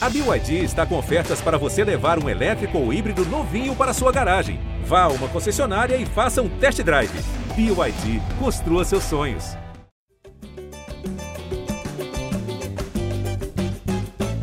A BYD está com ofertas para você levar um elétrico ou híbrido novinho para sua garagem. Vá a uma concessionária e faça um test drive. BYD, construa seus sonhos.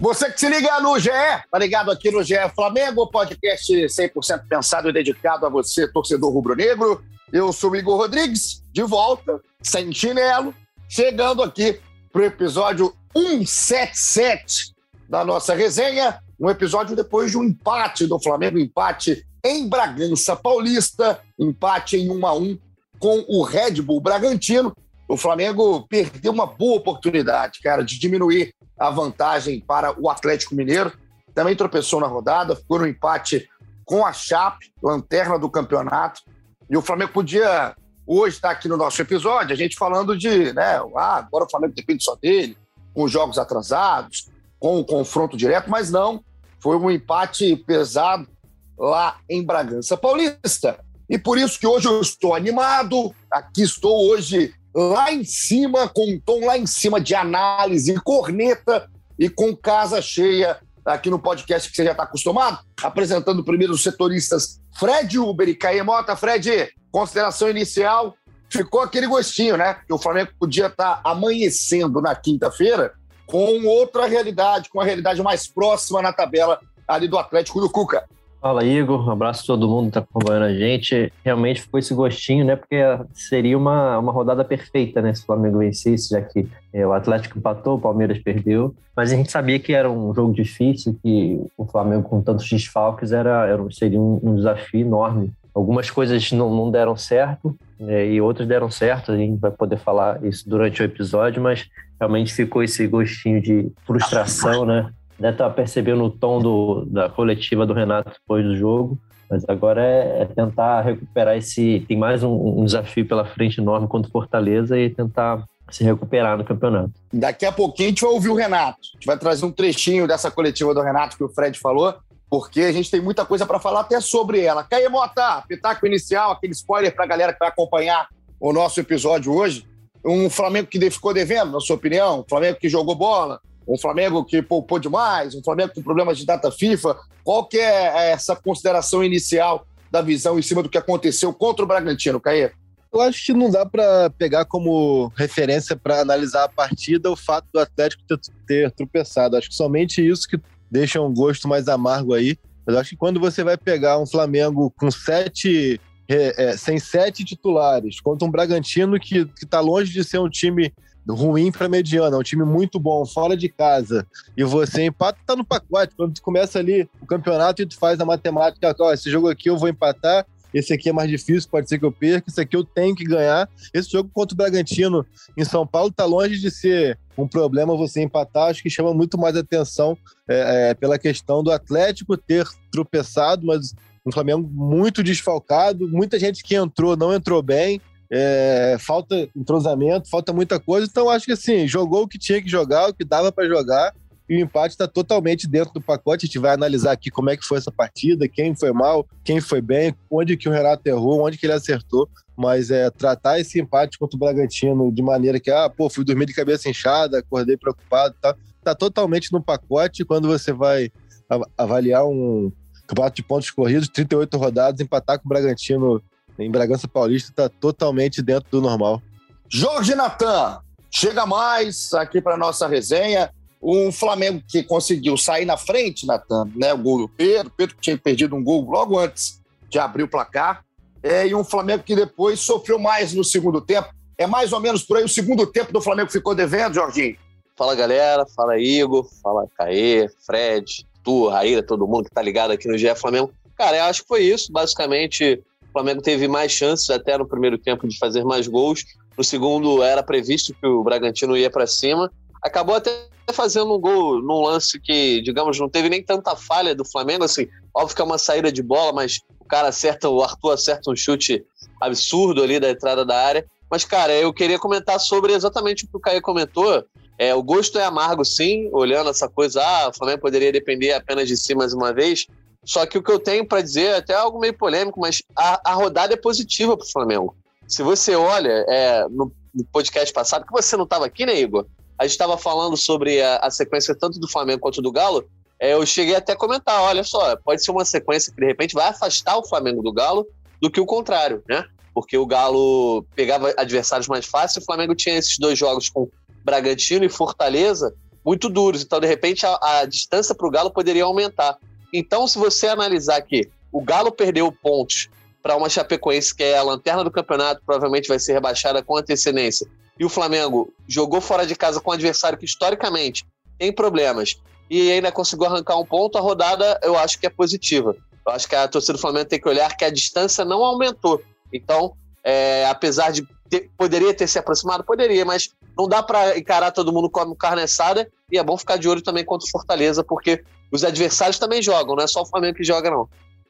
Você que se liga no GE, tá ligado aqui no GE Flamengo, podcast 100% pensado e dedicado a você, torcedor rubro-negro. Eu sou o Igor Rodrigues, de volta, sem chinelo, chegando aqui para o episódio 177 da nossa resenha. Um episódio depois de um empate do Flamengo, empate em Bragança Paulista, empate em 1 a 1 com o Red Bull Bragantino. O Flamengo perdeu uma boa oportunidade, cara, de diminuir a vantagem para o Atlético Mineiro. Também tropeçou na rodada, ficou no empate com a Chape, lanterna do campeonato. E o Flamengo podia hoje estar aqui no nosso episódio, a gente falando de, né, ah, agora o Flamengo depende só dele, com os jogos atrasados, com o confronto direto, mas não. Foi um empate pesado lá em Bragança Paulista. E por isso que hoje eu estou animado. Aqui estou hoje lá em cima, com um tom lá em cima de análise, corneta e com casa cheia aqui no podcast que você já está acostumado. Apresentando primeiro os setoristas Fred Uber e Caê Mota. Fred, consideração inicial. Ficou aquele gostinho, né? Que o Flamengo podia estar tá amanhecendo na quinta-feira com outra realidade, com a realidade mais próxima na tabela ali do Atlético do Cuca. Fala, Igor. Um abraço a todo mundo que está acompanhando a gente. Realmente ficou esse gostinho, né? Porque seria uma, uma rodada perfeita, né? Se o Flamengo vencesse, já que é, o Atlético empatou, o Palmeiras perdeu. Mas a gente sabia que era um jogo difícil, que o Flamengo, com tantos desfalques, era, era, seria um, um desafio enorme. Algumas coisas não, não deram certo né? e outras deram certo. A gente vai poder falar isso durante o episódio, mas realmente ficou esse gostinho de frustração, né? Deve estar percebendo o tom do, da coletiva do Renato depois do jogo. Mas agora é, é tentar recuperar esse. Tem mais um, um, desafio pela frente enorme contra o Fortaleza e tentar se recuperar no campeonato. Daqui a pouquinho a gente vai ouvir o Renato. A gente vai trazer um trechinho dessa coletiva do Renato que o Fred falou, porque a gente tem muita coisa para falar até sobre ela. Caia Mota, pitaco inicial, aquele spoiler para a galera que vai acompanhar o nosso episódio hoje. Um Flamengo que ficou devendo, na sua opinião? Um Flamengo que jogou bola? Um Flamengo que poupou demais? Um Flamengo com problemas de data FIFA? Qual que é essa consideração inicial da visão em cima do que aconteceu contra o Bragantino, Caê? Eu acho que não dá para pegar como referência para analisar a partida o fato do Atlético ter, ter tropeçado. Acho que somente isso que deixa um gosto mais amargo aí. Mas acho que quando você vai pegar um Flamengo com sete é, é, sem sete titulares contra um Bragantino que está longe de ser um time ruim para mediano, é um time muito bom, fora de casa, e você empata, tá no pacote. Quando tu começa ali o campeonato e tu faz a matemática, ó, esse jogo aqui eu vou empatar, esse aqui é mais difícil, pode ser que eu perca, esse aqui eu tenho que ganhar. Esse jogo contra o Bragantino em São Paulo tá longe de ser um problema você empatar, acho que chama muito mais atenção é, é, pela questão do Atlético ter tropeçado, mas um Flamengo muito desfalcado, muita gente que entrou não entrou bem, é, falta entrosamento, falta muita coisa. Então, acho que assim, jogou o que tinha que jogar, o que dava para jogar, e o empate está totalmente dentro do pacote. A gente vai analisar aqui como é que foi essa partida, quem foi mal, quem foi bem, onde que o Renato errou, onde que ele acertou. Mas é tratar esse empate contra o Bragantino de maneira que, ah, pô, fui dormir de cabeça inchada, acordei preocupado, tá, tá totalmente no pacote. Quando você vai avaliar um campeonato de pontos corridos, 38 rodadas, empatar com o Bragantino em Bragança Paulista está totalmente dentro do normal. Jorge Natan, chega mais aqui para nossa resenha. Um Flamengo que conseguiu sair na frente, Natan, né? O gol do Pedro, Pedro tinha perdido um gol logo antes de abrir o placar. É, e um Flamengo que depois sofreu mais no segundo tempo. É mais ou menos por aí o segundo tempo do Flamengo ficou devendo, Jorginho? Fala galera, fala Igor, fala Caê, Fred, tu, Raíra, todo mundo que tá ligado aqui no GE Flamengo. Cara, eu acho que foi isso. Basicamente, o Flamengo teve mais chances até no primeiro tempo de fazer mais gols. No segundo, era previsto que o Bragantino ia para cima. Acabou até fazendo um gol num lance que, digamos, não teve nem tanta falha do Flamengo. Assim, óbvio que é uma saída de bola, mas o cara acerta, o Arthur acerta um chute absurdo ali da entrada da área. Mas, cara, eu queria comentar sobre exatamente o que o Caio comentou. É, o gosto é amargo, sim, olhando essa coisa, ah, o Flamengo poderia depender apenas de si mais uma vez. Só que o que eu tenho para dizer, é até algo meio polêmico, mas a, a rodada é positiva para o Flamengo. Se você olha é, no, no, podcast passado, que você não estava aqui, né, Igor? A gente estava falando sobre a, a, sequência tanto do Flamengo quanto do Galo. é, eu cheguei até a comentar: olha só, pode ser uma sequência que de repente vai afastar o Flamengo do Galo do que o contrário, né? Porque o Galo pegava adversários mais fáceis, o Flamengo tinha esses dois jogos com Bragantino e Fortaleza muito duros. Então, de repente, a, a distância para o Galo poderia aumentar. Então, se você analisar que o Galo perdeu pontos para uma Chapecoense que é a lanterna do campeonato, provavelmente vai ser rebaixada com antecedência, e o Flamengo jogou fora de casa com um adversário que historicamente tem problemas e ainda conseguiu arrancar um ponto, a rodada eu acho que é positiva. Eu acho que a torcida do Flamengo tem que olhar que a distância não aumentou. Então, é, apesar de ter, poderia ter se aproximado, poderia, mas não dá para encarar todo mundo como carne assada e é bom ficar de olho também contra o Fortaleza, porque os adversários também jogam, não é só o Flamengo que joga, não.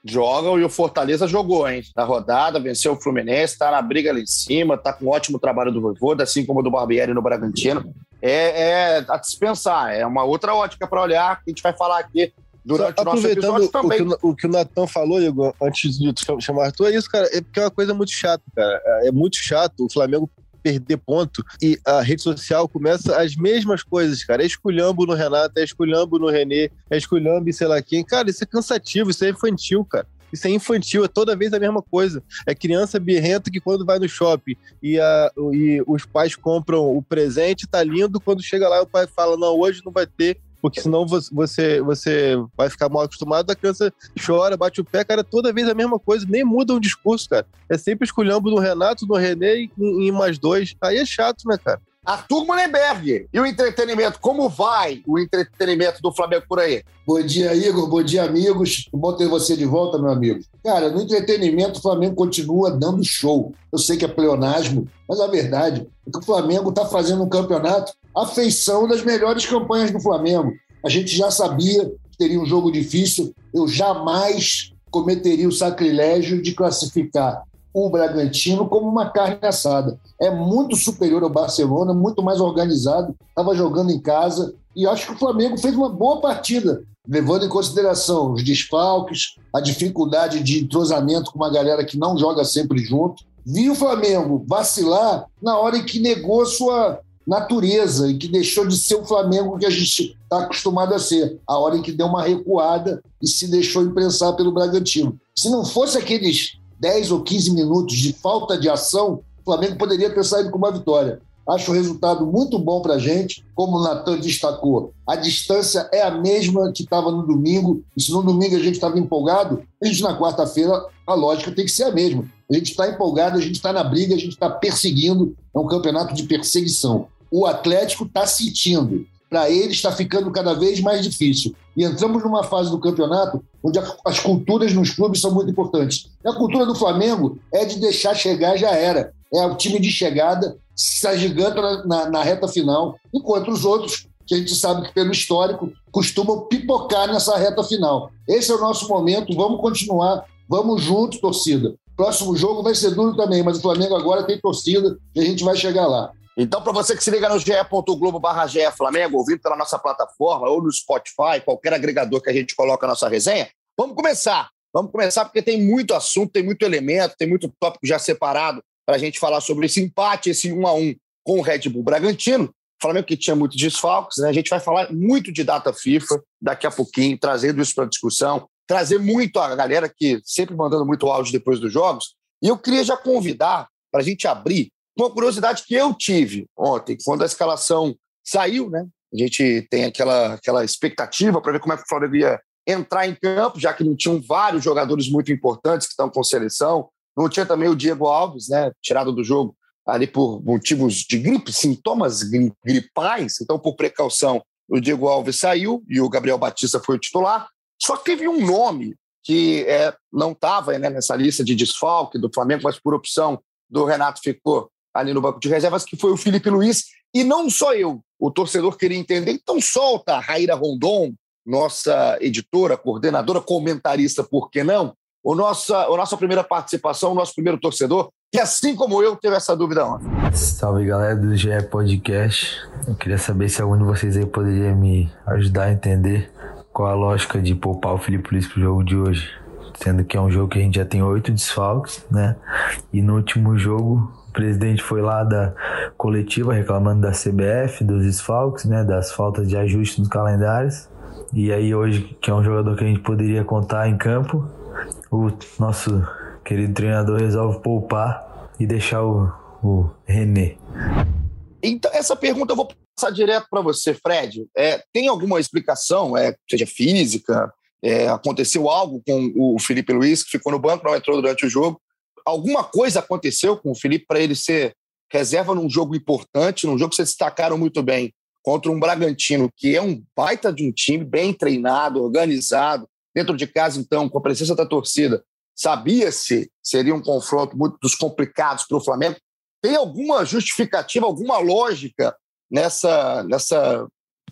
Jogam e o Fortaleza jogou, hein? Na rodada, venceu o Fluminense, tá na briga ali em cima, tá com um ótimo trabalho do Voivoda, assim como do Barbieri no Bragantino. É, é a dispensar, é uma outra ótica para olhar, que a gente vai falar aqui durante o nosso episódio também. O que o, que o Natan falou, Igor, antes de chamar tu, é isso, cara, é porque é uma coisa muito chata, cara. É muito chato o Flamengo perder ponto e a rede social começa as mesmas coisas, cara. É esculhambo no Renato, é esculhambo no Renê, é esculhambo sei lá quem. Cara, isso é cansativo, isso é infantil, cara. Isso é infantil, é toda vez a mesma coisa. É criança birrenta que quando vai no shopping e, a, e os pais compram o presente, tá lindo, quando chega lá o pai fala, não, hoje não vai ter, porque senão você, você vai ficar mal acostumado, a criança chora, bate o pé, cara, toda vez a mesma coisa, nem muda o discurso, cara. É sempre escolhendo do Renato, do Renê e, e mais dois. Aí é chato, né, cara? Arthur Mullenberg, e o entretenimento? Como vai o entretenimento do Flamengo por aí? Bom dia, Igor. Bom dia, amigos. Bom ter você de volta, meu amigo. Cara, no entretenimento, o Flamengo continua dando show. Eu sei que é pleonasmo, mas a verdade é que o Flamengo está fazendo um campeonato a feição das melhores campanhas do Flamengo. A gente já sabia que teria um jogo difícil. Eu jamais cometeria o sacrilégio de classificar o Bragantino como uma carne assada. É muito superior ao Barcelona, muito mais organizado, estava jogando em casa e acho que o Flamengo fez uma boa partida, levando em consideração os desfalques, a dificuldade de entrosamento com uma galera que não joga sempre junto. Vi o Flamengo vacilar na hora em que negou sua natureza e que deixou de ser o Flamengo que a gente está acostumado a ser, a hora em que deu uma recuada e se deixou imprensar pelo Bragantino. Se não fosse aqueles 10 ou 15 minutos de falta de ação, o Flamengo poderia ter saído com uma vitória. Acho o resultado muito bom para a gente, como o Natan destacou. A distância é a mesma que estava no domingo, e se no domingo a gente estava empolgado, a gente na quarta-feira, a lógica tem que ser a mesma. A gente está empolgado, a gente está na briga, a gente está perseguindo, é um campeonato de perseguição o Atlético está sentindo. Para ele está ficando cada vez mais difícil. E entramos numa fase do campeonato onde as culturas nos clubes são muito importantes. E a cultura do Flamengo é de deixar chegar, já era. É o time de chegada, se agiganta na, na, na reta final, enquanto os outros, que a gente sabe que pelo histórico, costumam pipocar nessa reta final. Esse é o nosso momento, vamos continuar, vamos juntos, torcida. Próximo jogo vai ser duro também, mas o Flamengo agora tem torcida e a gente vai chegar lá. Então, para você que se liga no ge.globo barra Flamengo, ouvindo pela nossa plataforma ou no Spotify, qualquer agregador que a gente coloca a nossa resenha, vamos começar. Vamos começar porque tem muito assunto, tem muito elemento, tem muito tópico já separado para a gente falar sobre esse empate, esse 1 a 1 com o Red Bull Bragantino. Flamengo que tinha muitos desfalques, né? a gente vai falar muito de data FIFA daqui a pouquinho, trazendo isso para discussão, trazer muito a galera que sempre mandando muito áudio depois dos jogos. E eu queria já convidar para a gente abrir uma curiosidade que eu tive ontem, quando a escalação saiu, né? A gente tem aquela, aquela expectativa para ver como é que o Flamengo ia entrar em campo, já que não tinham vários jogadores muito importantes que estão com seleção. Não tinha também o Diego Alves, né? Tirado do jogo ali por motivos de gripe, sintomas gripais. Então, por precaução, o Diego Alves saiu e o Gabriel Batista foi o titular. Só teve um nome que é, não estava né, nessa lista de desfalque do Flamengo, mas por opção do Renato ficou ali no banco de reservas, que foi o Felipe Luiz. E não só eu, o torcedor queria entender. Então solta a Raíra Rondon, nossa editora, coordenadora, comentarista, por que não? O nossa, a nossa primeira participação, o nosso primeiro torcedor, que assim como eu, teve essa dúvida ontem. Salve galera do GE Podcast. Eu queria saber se algum de vocês aí poderia me ajudar a entender qual a lógica de poupar o Felipe Luiz pro jogo de hoje. Sendo que é um jogo que a gente já tem oito desfalques, né? E no último jogo presidente foi lá da coletiva reclamando da CBF, dos desfalques, né, das faltas de ajuste nos calendários. E aí hoje, que é um jogador que a gente poderia contar em campo, o nosso querido treinador resolve poupar e deixar o, o René. Então, essa pergunta eu vou passar direto para você, Fred. É, tem alguma explicação, é, seja física, é, aconteceu algo com o Felipe Luiz, que ficou no banco, não entrou durante o jogo? Alguma coisa aconteceu com o Felipe para ele ser reserva num jogo importante, num jogo que vocês destacaram muito bem, contra um Bragantino, que é um baita de um time, bem treinado, organizado, dentro de casa, então, com a presença da torcida, sabia-se seria um confronto muito dos complicados para o Flamengo. Tem alguma justificativa, alguma lógica nessa, nessa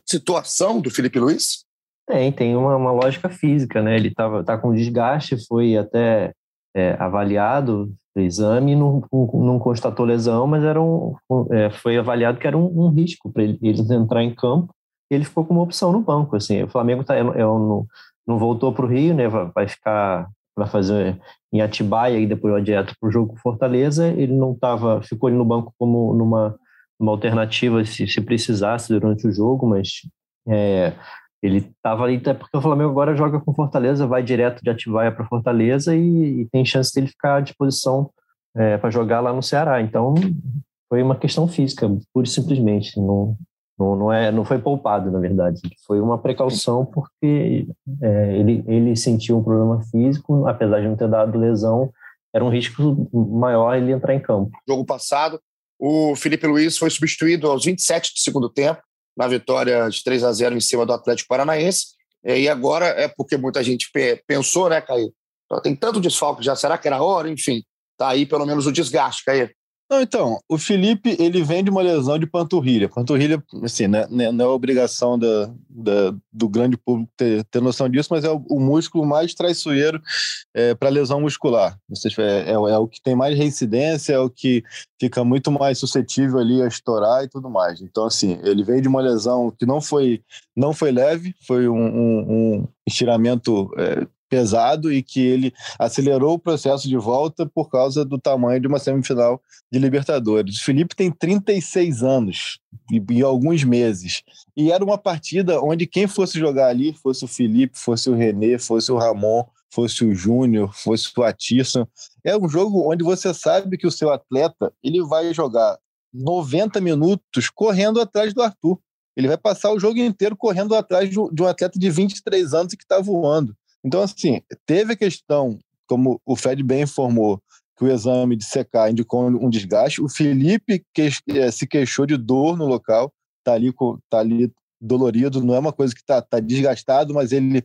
situação do Felipe Luiz? Tem, tem uma, uma lógica física, né? Ele estava tá com desgaste, foi até é, avaliado o exame, não, não constatou lesão, mas era um, é, foi avaliado que era um, um risco para ele, ele, entrar em campo. Ele ficou com uma opção no banco. Assim, o Flamengo tá, é, é não, não voltou para o Rio, né? Vai ficar para fazer em Atibaia e depois vai direto para o jogo com Fortaleza. Ele não estava, ficou ali no banco como numa uma alternativa se, se precisasse durante o jogo, mas é, ele estava ali até porque o Flamengo agora joga com Fortaleza, vai direto de Atibaia para Fortaleza e, e, tem chance dele ficar à disposição é, para jogar lá no Ceará. Então foi uma questão física, pura e simplesmente. Não, não, não, é, não foi poupado, na verdade. Foi uma precaução porque é, ele, ele sentiu um problema físico, apesar de não ter dado lesão, era um risco maior ele entrar em campo. Jogo passado, o Felipe Luiz foi substituído aos 27 do segundo tempo, na vitória de 3 a 0 em cima do Atlético Paranaense. E agora é porque muita gente pensou, né, Caio? Tem tanto desfalque já, será que era hora? Enfim, tá aí pelo menos o desgaste, Caio. Não, então, o Felipe, ele vem de uma lesão de panturrilha. Panturrilha, assim, né, né não é obrigação da, da, do grande público ter, ter noção disso, mas é o, o músculo mais traiçoeiro é, para lesão muscular. É, é, é, o que tem mais reincidência, é o que fica muito mais suscetível ali a estourar e tudo mais. Então, assim, ele veio de uma lesão que não foi, não foi leve, foi um, um, um estiramento é, pesado e que ele acelerou o processo de volta por causa do tamanho de uma semifinal de Libertadores. O Felipe tem 36 anos e, e alguns meses. E era uma partida onde quem fosse jogar ali, fosse o Felipe, fosse o René, fosse o Ramon, fosse o Júnior, fosse o Atisson, é um jogo onde você sabe que o seu atleta ele vai jogar 90 minutos correndo atrás do Arthur. Ele vai passar o jogo inteiro correndo atrás de um atleta de 23 anos que está voando. Então, assim, teve a questão, como o Fred bem informou, que o exame de secar indicou um desgaste. O Felipe que, é, se queixou de dor no local, tá ali, tá ali dolorido, não é uma coisa que tá, tá desgastado, mas ele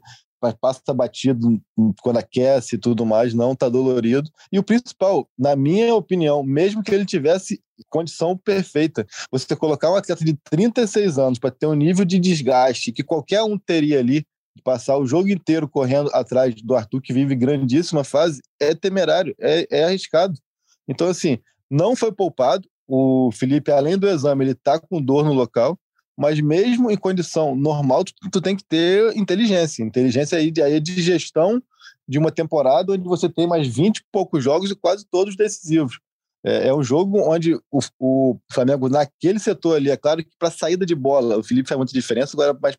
passa batido quando aquece e tudo mais, não tá dolorido. E o principal, na minha opinião, mesmo que ele tivesse condição perfeita, você colocar um atleta de 36 anos para ter um nível de desgaste que qualquer um teria ali, passar o jogo inteiro correndo atrás do Arthur, que vive grandíssima fase, é temerário, é, é arriscado. Então, assim, não foi poupado. O Felipe, além do exame, ele está com dor no local, mas mesmo em condição normal, tu, tu tem que ter inteligência. Inteligência aí, aí de gestão de uma temporada onde você tem mais 20 e poucos jogos e quase todos decisivos. É, é um jogo onde o, o, Flamengo, naquele setor ali, é claro que para saída de bola, o Felipe faz muita diferença, agora, mas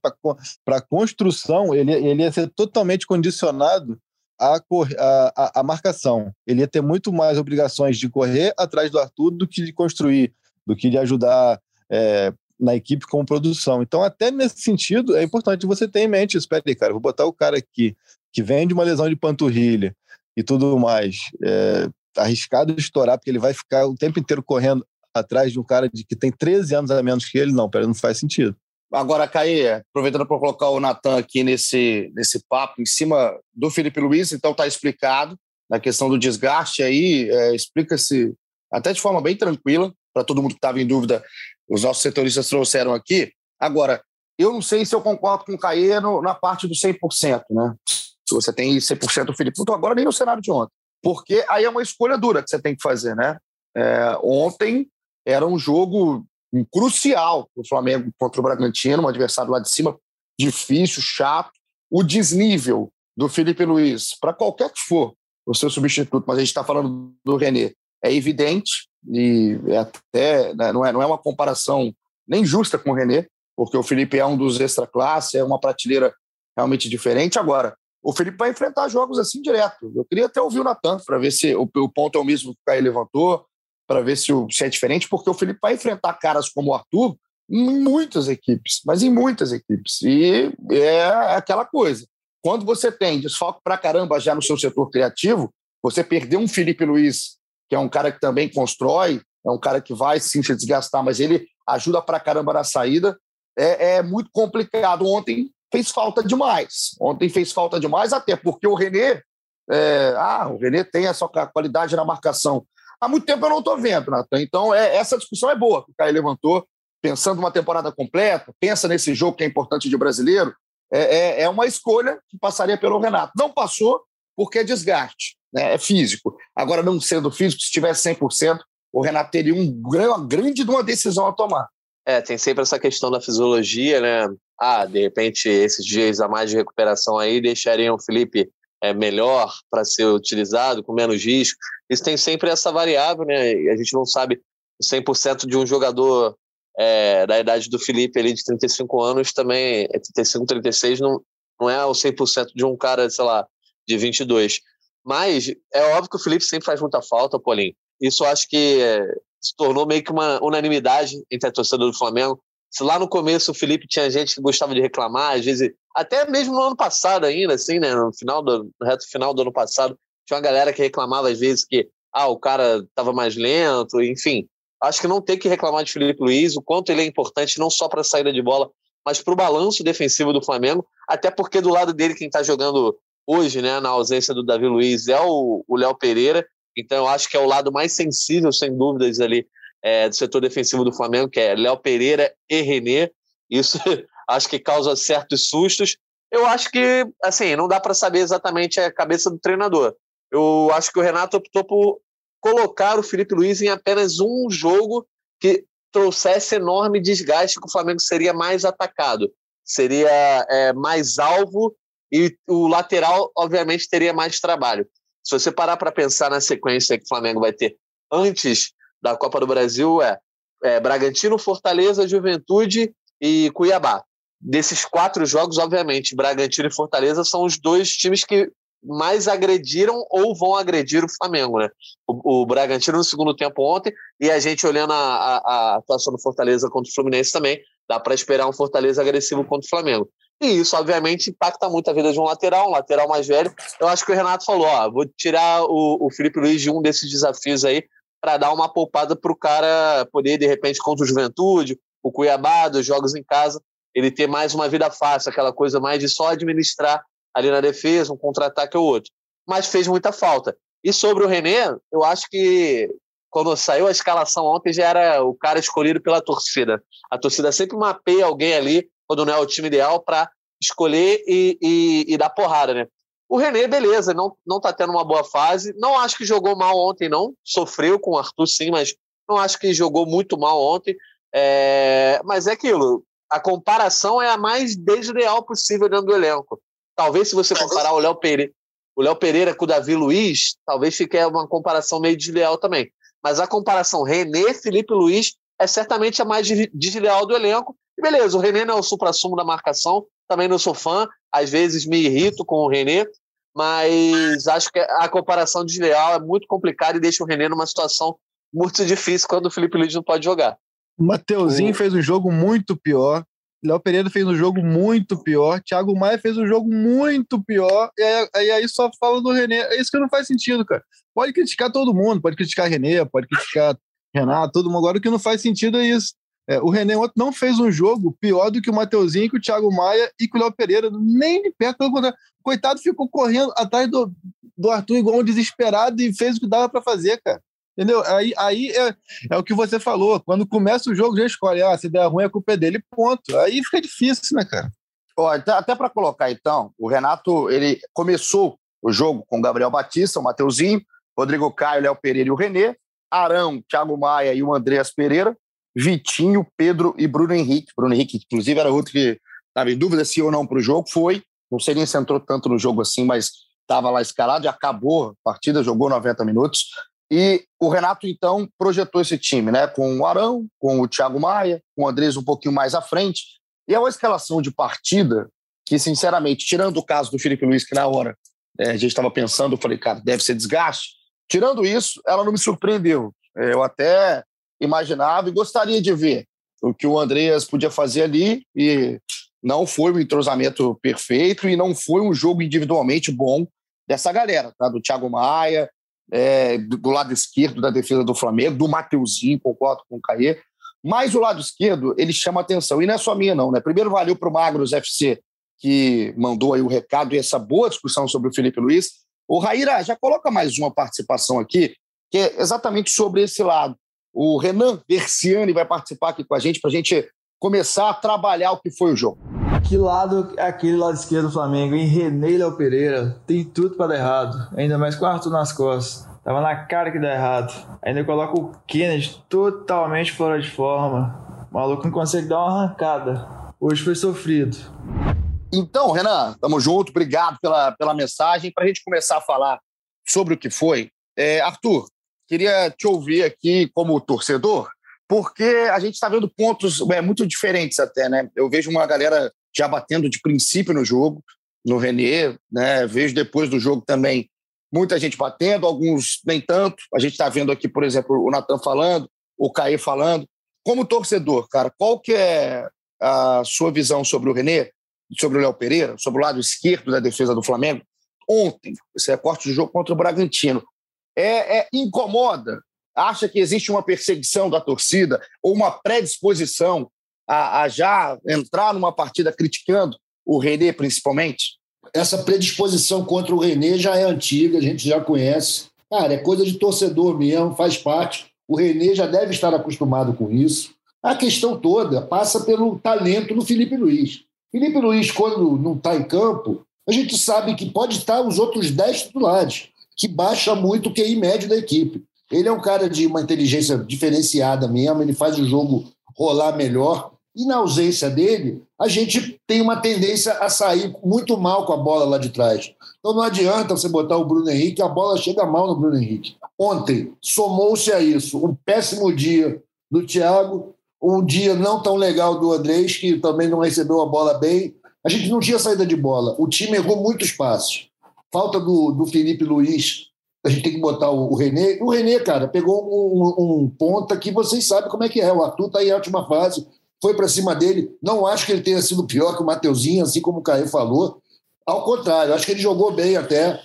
para construção, ele, ele ia ser totalmente condicionado à, a a marcação. Ele ia ter muito mais obrigações de correr atrás do Arthur do que de construir, do que de ajudar é, na equipe com produção. Então, até nesse sentido, é importante você ter em mente isso. Espera aí, cara, vou botar o cara aqui que vem de uma lesão de panturrilha e tudo mais, é, arriscado estourar, porque ele vai ficar o tempo inteiro correndo atrás de um cara de que tem 13 anos a menos que ele, não, pera, não faz sentido. Agora, Caí, aproveitando para colocar o Natan aqui nesse, nesse papo, em cima do Felipe Luiz, então está explicado na questão do desgaste aí, é, explica-se até de forma bem tranquila, para todo mundo que estava em dúvida, os nossos setoristas trouxeram aqui. Agora, eu não sei se eu concordo com o Caê na parte do 100%, né? Se você tem 100% do Felipe, então agora nem no cenário de ontem porque aí é uma escolha dura que você tem que fazer, né? É, ontem era um jogo crucial para o Flamengo contra o Bragantino, um adversário lá de cima, difícil, chato. O desnível do Felipe Luiz, para qualquer que for o seu substituto, mas a gente está falando do René, é evidente e é até né, não, é, não é uma comparação nem justa com o René, porque o Felipe é um dos extra classe, é uma prateleira realmente diferente. Agora, o Felipe vai enfrentar jogos assim direto. Eu queria até ouvir o Natan para ver se o, o, ponto é o mesmo que o Caio levantou, para ver se, o, se é diferente, porque o Felipe vai enfrentar caras como o Arthur em muitas equipes, mas em muitas equipes. E é aquela coisa. Quando você tem desfoque para caramba já no seu setor criativo, você perdeu um Felipe Luiz, que é um cara que também constrói, é um cara que vai sim se desgastar, mas ele ajuda para caramba na saída. É, é, muito complicado. Ontem fez falta demais. Ontem fez falta demais, até porque o Renê. É, ah, o Renê tem essa qualidade na marcação. Há muito tempo eu não estou vendo, Natan. Então, é, essa discussão é boa que o Caio levantou, pensando uma temporada completa, pensa nesse jogo que é importante de brasileiro. É, é, é uma escolha que passaria pelo Renato. Não passou porque é desgaste, né? é físico. Agora, não sendo físico, se tivesse 100%, o Renato teria um, uma grande uma decisão a tomar. É, tem sempre essa questão da fisiologia, né? Ah, de repente, esses dias a mais de recuperação aí deixariam o Felipe é, melhor para ser utilizado, com menos risco. Isso tem sempre essa variável, né? A gente não sabe 100% de um jogador é, da idade do Felipe ali de 35 anos também, é 35, 36, não, não é o 100% de um cara, sei lá, de 22. Mas é óbvio que o Felipe sempre faz muita falta, Paulinho. Isso acho que é, se tornou meio que uma unanimidade entre a torcida do Flamengo. Se lá no começo o Felipe tinha gente que gostava de reclamar, às vezes, até mesmo no ano passado ainda, assim, né? No final do no reto final do ano passado, tinha uma galera que reclamava às vezes que ah, o cara estava mais lento, enfim acho que não tem que reclamar de Felipe Luiz, o quanto ele é importante não só para a saída de bola, mas para o balanço defensivo do Flamengo, até porque do lado dele quem está jogando hoje, né, na ausência do Davi Luiz, é o Léo Pereira, então eu acho que é o lado mais sensível, sem dúvidas, ali é, do setor defensivo do Flamengo, que é Léo Pereira e Renê, isso acho que causa certos sustos. Eu acho que, assim, não dá para saber exatamente a cabeça do treinador. Eu acho que o Renato optou por colocar o Felipe Luiz em apenas um jogo que trouxesse enorme desgaste, que o Flamengo seria mais atacado, seria é, mais alvo e o lateral, obviamente, teria mais trabalho. Se você parar para pensar na sequência que o Flamengo vai ter antes da Copa do Brasil, é, é Bragantino, Fortaleza, Juventude e Cuiabá. Desses quatro jogos, obviamente, Bragantino e Fortaleza são os dois times que mais agrediram ou vão agredir o Flamengo, né? O, o Bragantino no segundo tempo ontem e a gente olhando a, a, a atuação do Fortaleza contra o Fluminense também, dá para esperar um Fortaleza agressivo contra o Flamengo. E isso, obviamente, impacta muito a vida de um lateral, um lateral mais velho. Eu acho que o Renato falou: ó, vou tirar o, o Felipe Luiz de um desses desafios aí para dar uma poupada para o cara poder, de repente, contra o Juventude, o Cuiabá, dos jogos em casa, ele ter mais uma vida fácil, aquela coisa mais de só administrar ali na defesa, um contra-ataque ou outro. Mas fez muita falta. E sobre o René, eu acho que quando saiu a escalação ontem já era o cara escolhido pela torcida. A torcida sempre mapeia alguém ali, quando não é o time ideal, para escolher e, e, e, dar porrada, né? O René, beleza, não, não tá tendo uma boa fase. Não acho que jogou mal ontem, não. Sofreu com o Arthur, sim, mas não acho que jogou muito mal ontem. É... Mas é aquilo, a comparação é a mais desleal possível dentro do elenco. Talvez se você comparar o Léo Pereira, o Léo Pereira com o Davi Luiz, talvez fique uma comparação meio desleal também. Mas a comparação René Felipe Luiz é certamente a mais desleal do elenco. E beleza, o René não é o supra-sumo da marcação, também não sou fã, às vezes me irrito com o René, mas acho que a comparação desleal é muito complicada e deixa o René numa situação muito difícil quando o Felipe Luiz não pode jogar. O Mateuzinho o... fez um jogo muito pior. Léo Pereira fez um jogo muito pior, Thiago Maia fez um jogo muito pior, e aí, aí, só fala do René. É isso que não faz sentido, cara. Pode criticar todo mundo, pode criticar René, pode criticar Renato, todo mundo. Agora o que não faz sentido é isso. É, o René ontem não fez um jogo pior do que o Mateuzinho, que o Thiago Maia e que o Léo Pereira, nem de perto. Coitado ficou correndo atrás do, do Arthur igual um desesperado e fez o que dava para fazer, cara. Entendeu? Aí, aí é, é o que você falou. Quando começa o jogo, já escolhe. Ah, se der ruim, a culpa é dele, ponto. Aí fica difícil, né, cara? Ó, até para colocar, então, o Renato ele começou o jogo com o Gabriel Batista, o Mateuzinho, Rodrigo Caio, Léo Pereira e o Renê, Arão, Thiago Maia e o Andreas Pereira, Vitinho, Pedro e Bruno Henrique. Bruno Henrique, inclusive, era outro que estava em dúvida se ou não para o jogo. Foi, não sei nem se entrou tanto no jogo assim, mas estava lá escalado e acabou a partida, jogou 90 minutos. E o Renato, então, projetou esse time, né? Com o Arão, com o Thiago Maia, com o Andrés um pouquinho mais à frente. E é uma escalação de partida que, sinceramente, tirando o caso do Felipe Luiz, que na hora é, a gente estava pensando, eu falei, cara, deve ser desgaste. Tirando isso, ela não me surpreendeu. É, eu até imaginava e gostaria de ver o que o Andreas podia fazer ali e não foi um entrosamento perfeito e não foi um jogo individualmente bom dessa galera, tá? Do Thiago Maia, é, do lado esquerdo da defesa do Flamengo, do Mateuzinho, concordo com o Caê. Mas o lado esquerdo, ele chama atenção. E não é só minha, não, né? Primeiro, valeu para o Magros FC, que mandou aí o recado e essa boa discussão sobre o Felipe Luiz. O Raíra, já coloca mais uma participação aqui, que é exatamente sobre esse lado. O Renan Versiani vai participar aqui com a gente para a gente começar a trabalhar o que foi o jogo. Que lado é aquele lado esquerdo do Flamengo, em René Léo Pereira? Tem tudo para dar errado, ainda mais com o Arthur nas costas. Tava na cara que dá errado. Ainda coloca o Kennedy totalmente fora de forma. O maluco não consegue dar uma arrancada. Hoje foi sofrido. Então, Renan, tamo junto. Obrigado pela, pela mensagem. Para a gente começar a falar sobre o que foi, é, Arthur, queria te ouvir aqui como torcedor, porque a gente está vendo pontos é, muito diferentes até, né? Eu vejo uma galera já batendo de princípio no jogo, no Renê, né? Vejo depois do jogo também muita gente batendo, alguns nem tanto. A gente está vendo aqui, por exemplo, o Natan falando, o Caê falando. Como torcedor, cara, qual que é a sua visão sobre o Renê, sobre o Léo Pereira, sobre o lado esquerdo da defesa do Flamengo? Ontem, esse recorte do jogo contra o Bragantino. É, é, incomoda? Acha que existe uma perseguição da torcida ou uma predisposição a, a já entrar numa partida criticando o Renê, principalmente? essa predisposição contra o Renê já é antiga, a gente já conhece. Cara, é coisa de torcedor mesmo, faz parte. O Renê já deve estar acostumado com isso. A questão toda passa pelo talento do Felipe Luiz. Felipe Luiz, quando não está em campo, a gente sabe que pode estar os outros 10 titulares, que baixa muito o QI médio da equipe. Ele é um cara de uma inteligência diferenciada mesmo, ele faz o jogo rolar melhor. E na ausência dele, a gente tem uma tendência a sair muito mal com a bola lá de trás. Então não adianta você botar o Bruno Henrique, a bola chega mal no Bruno Henrique. Ontem, somou-se a isso um péssimo dia do Thiago, um dia não tão legal do Andrés, que também não recebeu a bola bem. A gente não tinha saída de bola. O time errou muitos passes. Falta do, do Felipe Luiz. A gente tem que botar o, o René. O René, cara, pegou um, um, um ponta que vocês sabem como é que é. O Arthur está em ótima fase foi para cima dele. Não acho que ele tenha sido pior que o Mateuzinho, assim como o Caio falou. Ao contrário, acho que ele jogou bem até.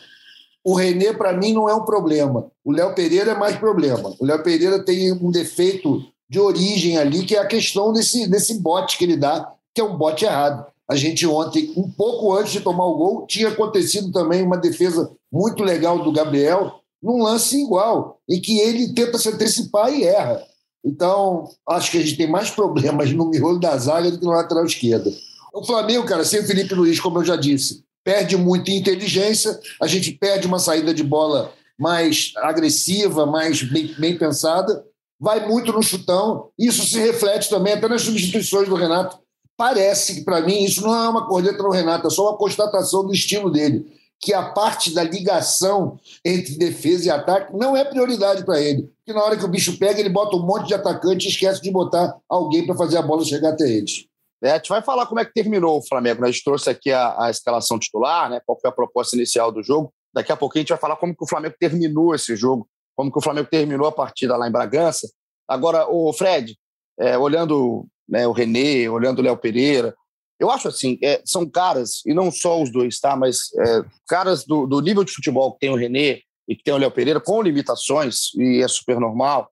O Renê, para mim, não é um problema. O Léo Pereira é mais problema. O Léo Pereira tem um defeito de origem ali, que é a questão desse, desse bote que ele dá, que é um bote errado. A gente ontem, um pouco antes de tomar o gol, tinha acontecido também uma defesa muito legal do Gabriel, num lance igual, em que ele tenta se antecipar e erra. Então, acho que a gente tem mais problemas no miolo da zaga do que no lateral esquerda. O Flamengo, cara, sem o Felipe Luiz, como eu já disse, perde muita inteligência, a gente perde uma saída de bola mais agressiva, mais bem, bem pensada, vai muito no chutão. Isso se reflete também até nas substituições do Renato. Parece que, para mim, isso não é uma corneta no Renato, é só uma constatação do estilo dele que a parte da ligação entre defesa e ataque não é prioridade para ele. Porque na hora que o bicho pega, ele bota um monte de atacante e esquece de botar alguém para fazer a bola chegar até eles. É, a gente vai falar como é que terminou o Flamengo. Né? A gente trouxe aqui a, a escalação titular, né? qual foi a proposta inicial do jogo. Daqui a pouquinho a gente vai falar como que o Flamengo terminou esse jogo, como que o Flamengo terminou a partida lá em Bragança. Agora, o Fred, é, olhando né, o Renê, olhando o Léo Pereira, eu acho assim, é, são caras, e não só os dois, tá? Mas é, caras do, do, nível de futebol que tem o René e que tem o Léo Pereira, com limitações, e é super normal.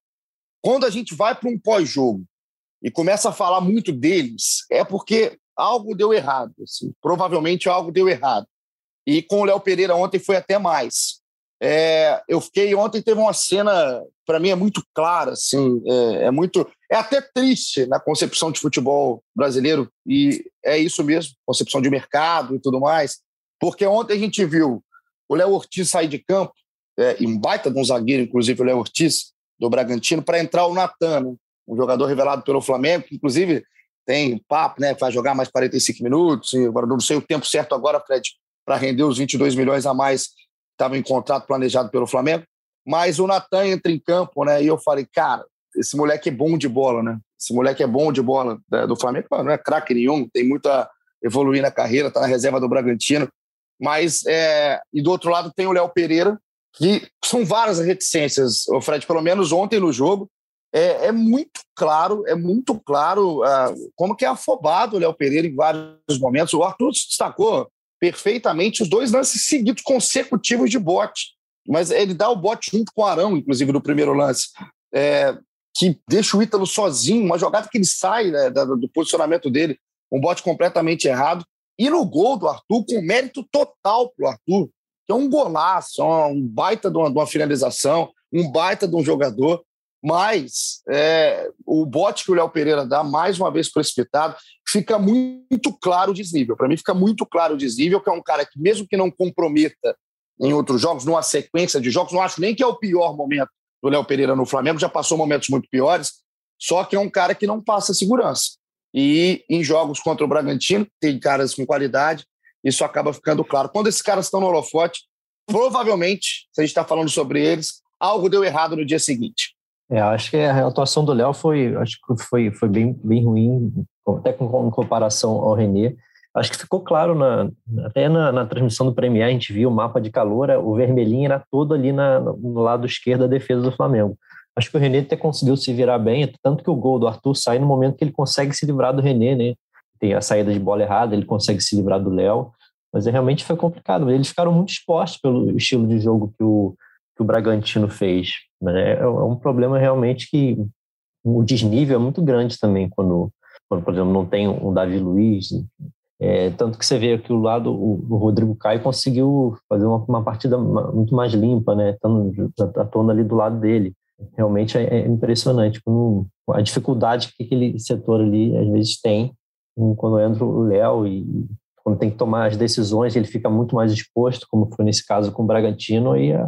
Quando a gente vai para um pós-jogo e começa a falar muito deles, é porque algo deu errado. Assim, provavelmente algo deu errado. E com o Léo Pereira ontem foi até mais. É, eu fiquei ontem teve uma cena para mim é muito clara assim é, é, muito é até triste na concepção de futebol brasileiro e é isso mesmo concepção de mercado e tudo mais porque ontem a gente viu o Léo Ortiz sair de campo é, e um baita de um zagueiro inclusive o Léo Ortiz do Bragantino para entrar o Natan né? um jogador revelado pelo Flamengo que inclusive tem papo né vai jogar mais 45 minutos agora não sei o tempo certo agora Fred para render os 22 milhões a mais estava em contrato planejado pelo Flamengo, mas o Natan entra em campo, né? E eu falei, cara, esse moleque é bom de bola, né? Esse moleque é bom de bola né, do Flamengo, não é craque nenhum, tem muita evoluir na carreira, está na reserva do Bragantino. Mas, é... e do outro lado tem o Léo Pereira, que são várias reticências, o Fred, pelo menos ontem no jogo, é, é muito claro, é muito claro uh, como que é afobado o Léo Pereira em vários momentos. O Arthur destacou perfeitamente os dois lances seguidos consecutivos de bote, mas ele dá o bote junto com o Arão, inclusive, no primeiro lance, é, que deixa o Ítalo sozinho, uma jogada que ele sai né, do posicionamento dele, um bote completamente errado, e no gol do Arthur, com mérito total para o Arthur, que é um golaço, um baita de uma, de uma finalização, um baita de um jogador, mas é, o bote que o Léo Pereira dá, mais uma vez precipitado, fica muito claro o desnível. Para mim, fica muito claro o desnível, que é um cara que, mesmo que não comprometa em outros jogos, numa sequência de jogos, não acho nem que é o pior momento do Léo Pereira no Flamengo, já passou momentos muito piores, só que é um cara que não passa segurança. E em jogos contra o Bragantino, tem caras com qualidade, isso acaba ficando claro. Quando esses caras estão no holofote, provavelmente, se a gente está falando sobre eles, algo deu errado no dia seguinte. É, acho que a atuação do Léo foi, acho que foi, foi bem, bem ruim, até com, com comparação ao Renê. Acho que ficou claro, na, até na, na, transmissão do Premier, a gente viu o mapa de calor, o vermelhinho era todo ali na, no lado esquerdo da defesa do Flamengo. Acho que o Renê até conseguiu se virar bem, tanto que o gol do Arthur sai no momento que ele consegue se livrar do Renê, né? Tem a saída de bola errada, ele consegue se livrar do Léo, mas é, realmente foi complicado. Eles ficaram muito expostos pelo estilo de jogo que o, que o Bragantino fez. Né? É um problema realmente que o desnível é muito grande também quando, quando por exemplo, não tem um Davi Luiz. É, tanto que você vê aqui o lado, o, Rodrigo Caio conseguiu fazer uma, uma partida muito mais limpa, né? Atuando ali do lado dele. Realmente é, é impressionante como a dificuldade que aquele setor ali às vezes tem quando entra o Léo e quando tem que tomar as decisões, ele fica muito mais exposto, como foi nesse caso com o Bragantino, e a,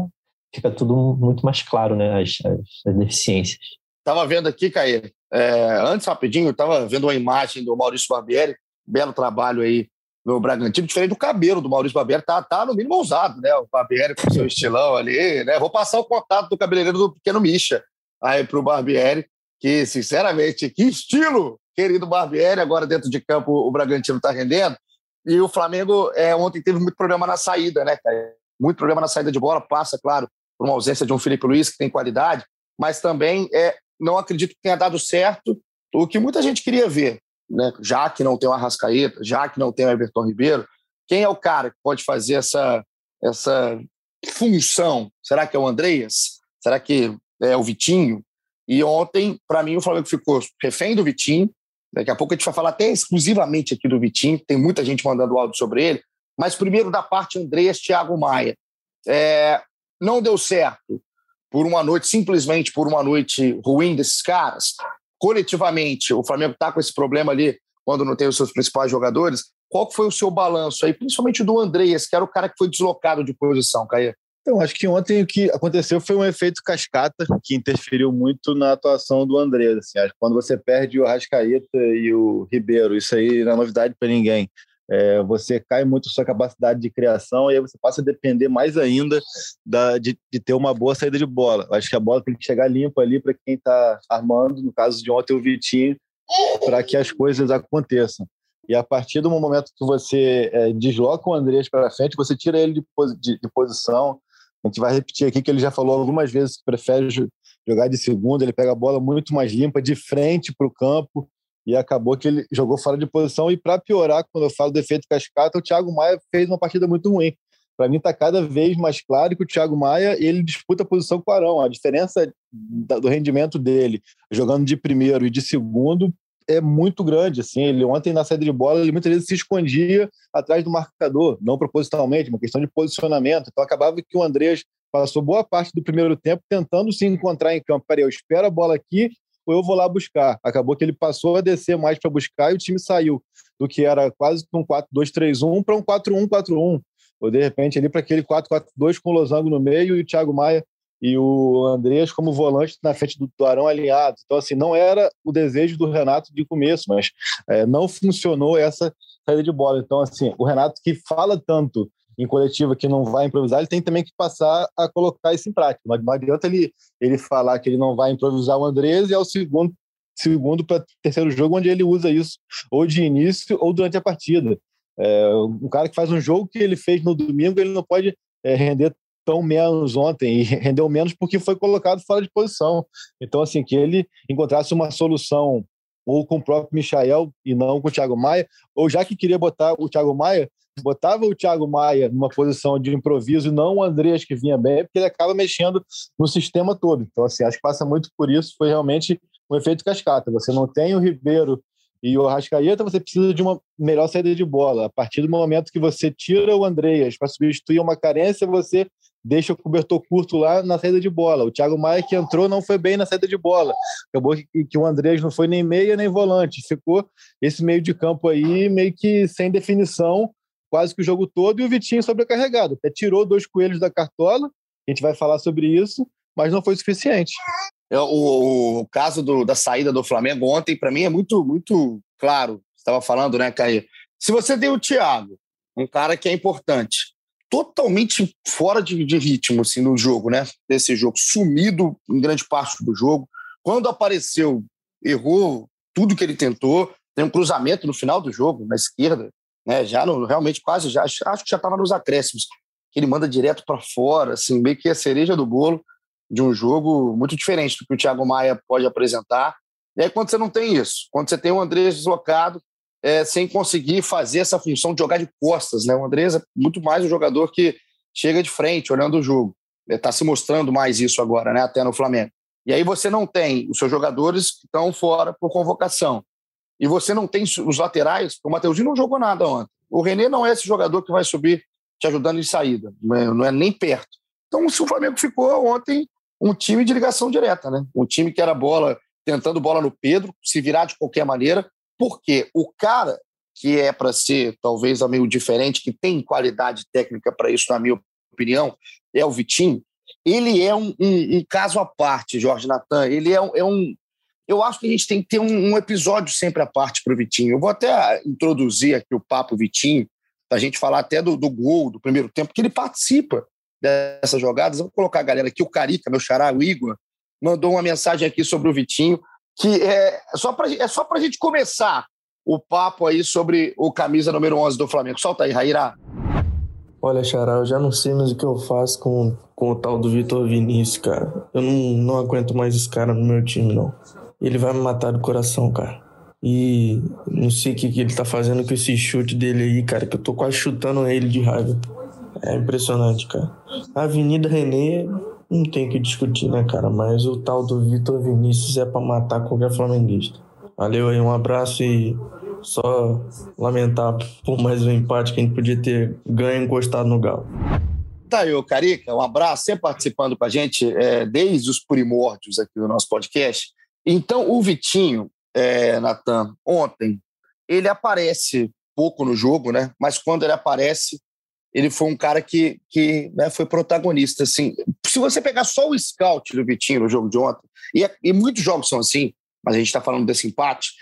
fica tudo muito mais claro, né, as, as, as deficiências. Estava vendo aqui, Caí, é, antes rapidinho, estava vendo uma imagem do Maurício Barbieri, belo trabalho aí no Bragantino, diferente do cabelo do Maurício Barbieri, tá, tá no mínimo ousado, né? O Barbieri com seu estilão ali, né? Vou passar o contato do cabeleireiro do Pequeno Misha aí para o Barbieri, que, sinceramente, que estilo, querido Barbieri, agora dentro de campo o Bragantino está rendendo. E o Flamengo é, ontem teve muito problema na saída, né, cara? Muito problema na saída de bola, passa, claro, por uma ausência de um Felipe Luiz, que tem qualidade, mas também é, não acredito que tenha dado certo o que muita gente queria ver, né? já que não tem o Arrascaeta, já que não tem o Everton Ribeiro, quem é o cara que pode fazer essa, essa função? Será que é o Andreas? Será que é o Vitinho? E ontem, para mim, o Flamengo ficou refém do Vitinho. Daqui a pouco a gente vai falar até exclusivamente aqui do Vitinho, tem muita gente mandando áudio sobre ele. Mas primeiro da parte Andreas Thiago Maia. É, não deu certo por uma noite, simplesmente por uma noite ruim desses caras. Coletivamente, o Flamengo está com esse problema ali quando não tem os seus principais jogadores. Qual foi o seu balanço aí, principalmente do Andreas, que era o cara que foi deslocado de posição, Caia? Então, acho que ontem o que aconteceu foi um efeito cascata que interferiu muito na atuação do André. Assim, quando você perde o Rascaeta e o Ribeiro, isso aí não é novidade para ninguém é, você cai muito sua capacidade de criação e aí você passa a depender mais ainda da, de, de, ter uma boa saída de bola. Acho que a bola tem que chegar limpa ali para quem está armando, no caso de ontem o Vitinho, para que as coisas aconteçam. E a partir do momento que você é, desloca o Andrés para frente, você tira ele de, de, de, posição. A gente vai repetir aqui que ele já falou algumas vezes que prefere jogar de segunda, ele pega a bola muito mais limpa, de frente para o campo e acabou que ele jogou fora de posição. E para piorar, quando eu falo defeito cascata, o Thiago Maia fez uma partida muito ruim. Para mim está cada vez mais claro que o Thiago Maia ele disputa a posição com o Arão. A diferença do rendimento dele jogando de primeiro e de segundo é muito grande. Assim, ele ontem na saída de bola ele muitas vezes se escondia atrás do marcador, não propositalmente, uma questão de posicionamento. Então acabava que o Andrés passou boa parte do primeiro tempo tentando se encontrar em campo. Peraí, eu espero a bola aqui eu vou lá buscar. Acabou que ele passou a descer mais para buscar e o time saiu do que era quase um 4-2-3-1 para um 4-1-4-1. Ou de repente ali para aquele 4-4-2 com o Losango no meio e o Thiago Maia e o Andrés como volante na frente do Arão alinhado. Então, assim, não era o desejo do Renato de começo, mas é, não funcionou essa saída de bola. Então, assim, o Renato que fala tanto em coletiva que não vai improvisar, ele tem também que passar a colocar isso em prática. Não adianta ele, ele falar que ele não vai improvisar o Andrés e ao segundo segundo para terceiro jogo, onde ele usa isso ou de início ou durante a partida. É, um cara que faz um jogo que ele fez no domingo, ele não pode é, render tão menos ontem, e rendeu menos porque foi colocado fora de posição. Então, assim, que ele encontrasse uma solução ou com o próprio Michael e não com o Thiago Maia, ou já que queria botar o Thiago Maia, botava o Thiago Maia numa posição de improviso e não o Andreas que vinha bem, porque ele acaba mexendo no sistema todo. Então, assim, acho que passa muito por isso, foi realmente um efeito cascata. Você não tem o Ribeiro e o Arrascaeta, você precisa de uma melhor saída de bola. A partir do momento que você tira o Andreas para substituir uma carência, você deixa o cobertor curto lá na saída de bola. O Thiago Maia, que entrou, não foi bem na saída de bola. Acabou que, que o Andrés não foi nem meia nem volante. Ficou esse meio de campo aí meio que sem definição, quase que o jogo todo, e o Vitinho sobrecarregado. Até tirou dois coelhos da cartola, a gente vai falar sobre isso, mas não foi suficiente. É, o, o caso do, da saída do Flamengo ontem, para mim, é muito, muito claro. Você estava falando, né, Caio? Se você tem o Thiago, um cara que é importante, totalmente fora de, de, ritmo assim, no jogo, né? Desse jogo, sumido em grande parte do jogo. Quando apareceu, errou tudo que ele tentou. Tem um cruzamento no final do jogo, na esquerda, né? Já no, realmente quase já acho que já estava nos acréscimos. Que ele manda direto para fora, assim, meio que a cereja do bolo de um jogo muito diferente do que o Thiago Maia pode apresentar. E aí, quando você não tem isso, quando você tem o Andrés deslocado, é, sem conseguir fazer essa função de jogar de costas, né? O Andrés é muito mais um jogador que chega de frente, olhando o jogo. Está se mostrando mais isso agora, né? Até no Flamengo. E aí você não tem os seus jogadores que estão fora por convocação. E você não tem os laterais, o Mateuzinho não jogou nada ontem. O René não é esse jogador que vai subir te ajudando em saída, não é, não é nem perto. Então, o Flamengo ficou ontem um time de ligação direta, né? Um time que era bola, tentando bola no Pedro, se virar de qualquer maneira, porque o cara que é para ser talvez meio diferente, que tem qualidade técnica para isso, na minha opinião, é o Vitinho. Ele é um, um, um caso à parte, Jorge Natan. Ele é, é, um. Eu acho que a gente tem que ter um, um episódio sempre à parte para o Vitinho. Eu vou até introduzir aqui o papo Vitinho, para a gente falar até do, do gol do primeiro tempo, que ele participa dessas jogadas. Eu vou colocar a galera aqui, o Carica, meu xará, o Igor, mandou uma mensagem aqui sobre o Vitinho, que é só para é só a gente começar o papo aí sobre o camisa número 11 do Flamengo. Solta aí, Raíra. Olha, Xará, eu já não sei mais o que eu faço com, com o tal do Vitor Vinícius, cara. Eu não, não aguento mais esse cara no meu time, não. Ele vai me matar do coração, cara. E não sei o que, que ele tá fazendo com esse chute dele aí, cara, que eu tô quase chutando ele de raiva. É impressionante, cara. A Avenida Renê não tem que discutir, né, cara? Mas o tal do Vitor Vinícius é para matar qualquer flamenguista. Valeu aí, um abraço e só lamentar por mais um empate que a gente podia ter ganho encostado no Galo. Tá aí, Carica, um abraço, sempre participando com a gente é, desde os primórdios aqui do nosso podcast. Então, o Vitinho, é, Natan, ontem, ele aparece pouco no jogo, né? Mas quando ele aparece, ele foi um cara que, que né, foi protagonista. Assim. Se você pegar só o scout do Vitinho no jogo de ontem, e, é, e muitos jogos são assim, mas a gente está falando desse empate,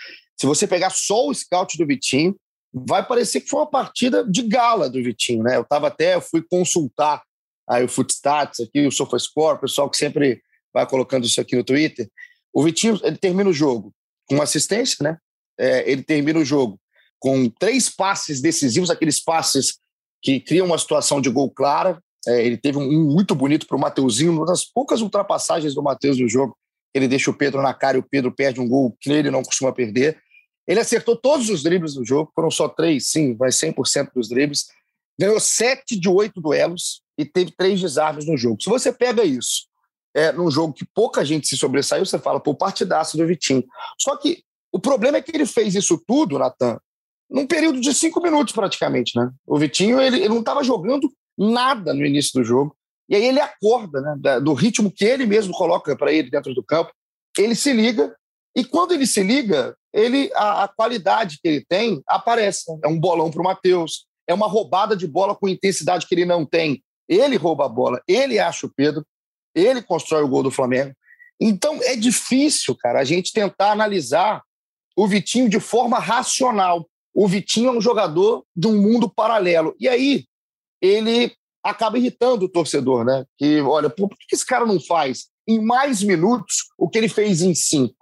se você pegar só o scout do Vitinho, vai parecer que foi uma partida de gala do Vitinho. Né? Eu estava até, eu fui consultar aí o Footstats, aqui, o SofaScore, o pessoal que sempre vai colocando isso aqui no Twitter. O Vitinho ele termina o jogo com assistência, né? É, ele termina o jogo com três passes decisivos, aqueles passes que cria uma situação de gol clara. É, ele teve um muito bonito para o Mateuzinho, uma das poucas ultrapassagens do Mateus no jogo. Ele deixa o Pedro na cara e o Pedro perde um gol que ele não costuma perder. Ele acertou todos os dribles do jogo, foram só três, sim, vai 100% dos dribles. Ganhou sete de oito duelos e teve três desarmes no jogo. Se você pega isso é, num jogo que pouca gente se sobressaiu, você fala, pô, partidaço do Vitinho. Só que o problema é que ele fez isso tudo, Natan, num período de cinco minutos praticamente, né? O Vitinho ele, ele não estava jogando nada no início do jogo e aí ele acorda, né? Do ritmo que ele mesmo coloca para ele dentro do campo, ele se liga e quando ele se liga, ele a, a qualidade que ele tem aparece. Né? É um bolão para o Matheus, é uma roubada de bola com intensidade que ele não tem. Ele rouba a bola, ele acha o Pedro, ele constrói o gol do Flamengo. Então é difícil, cara, a gente tentar analisar o Vitinho de forma racional o Vitinho é um jogador de um mundo paralelo. E aí ele acaba irritando o torcedor, né? Que, olha, por que esse cara não faz em mais minutos o que ele fez em cinco?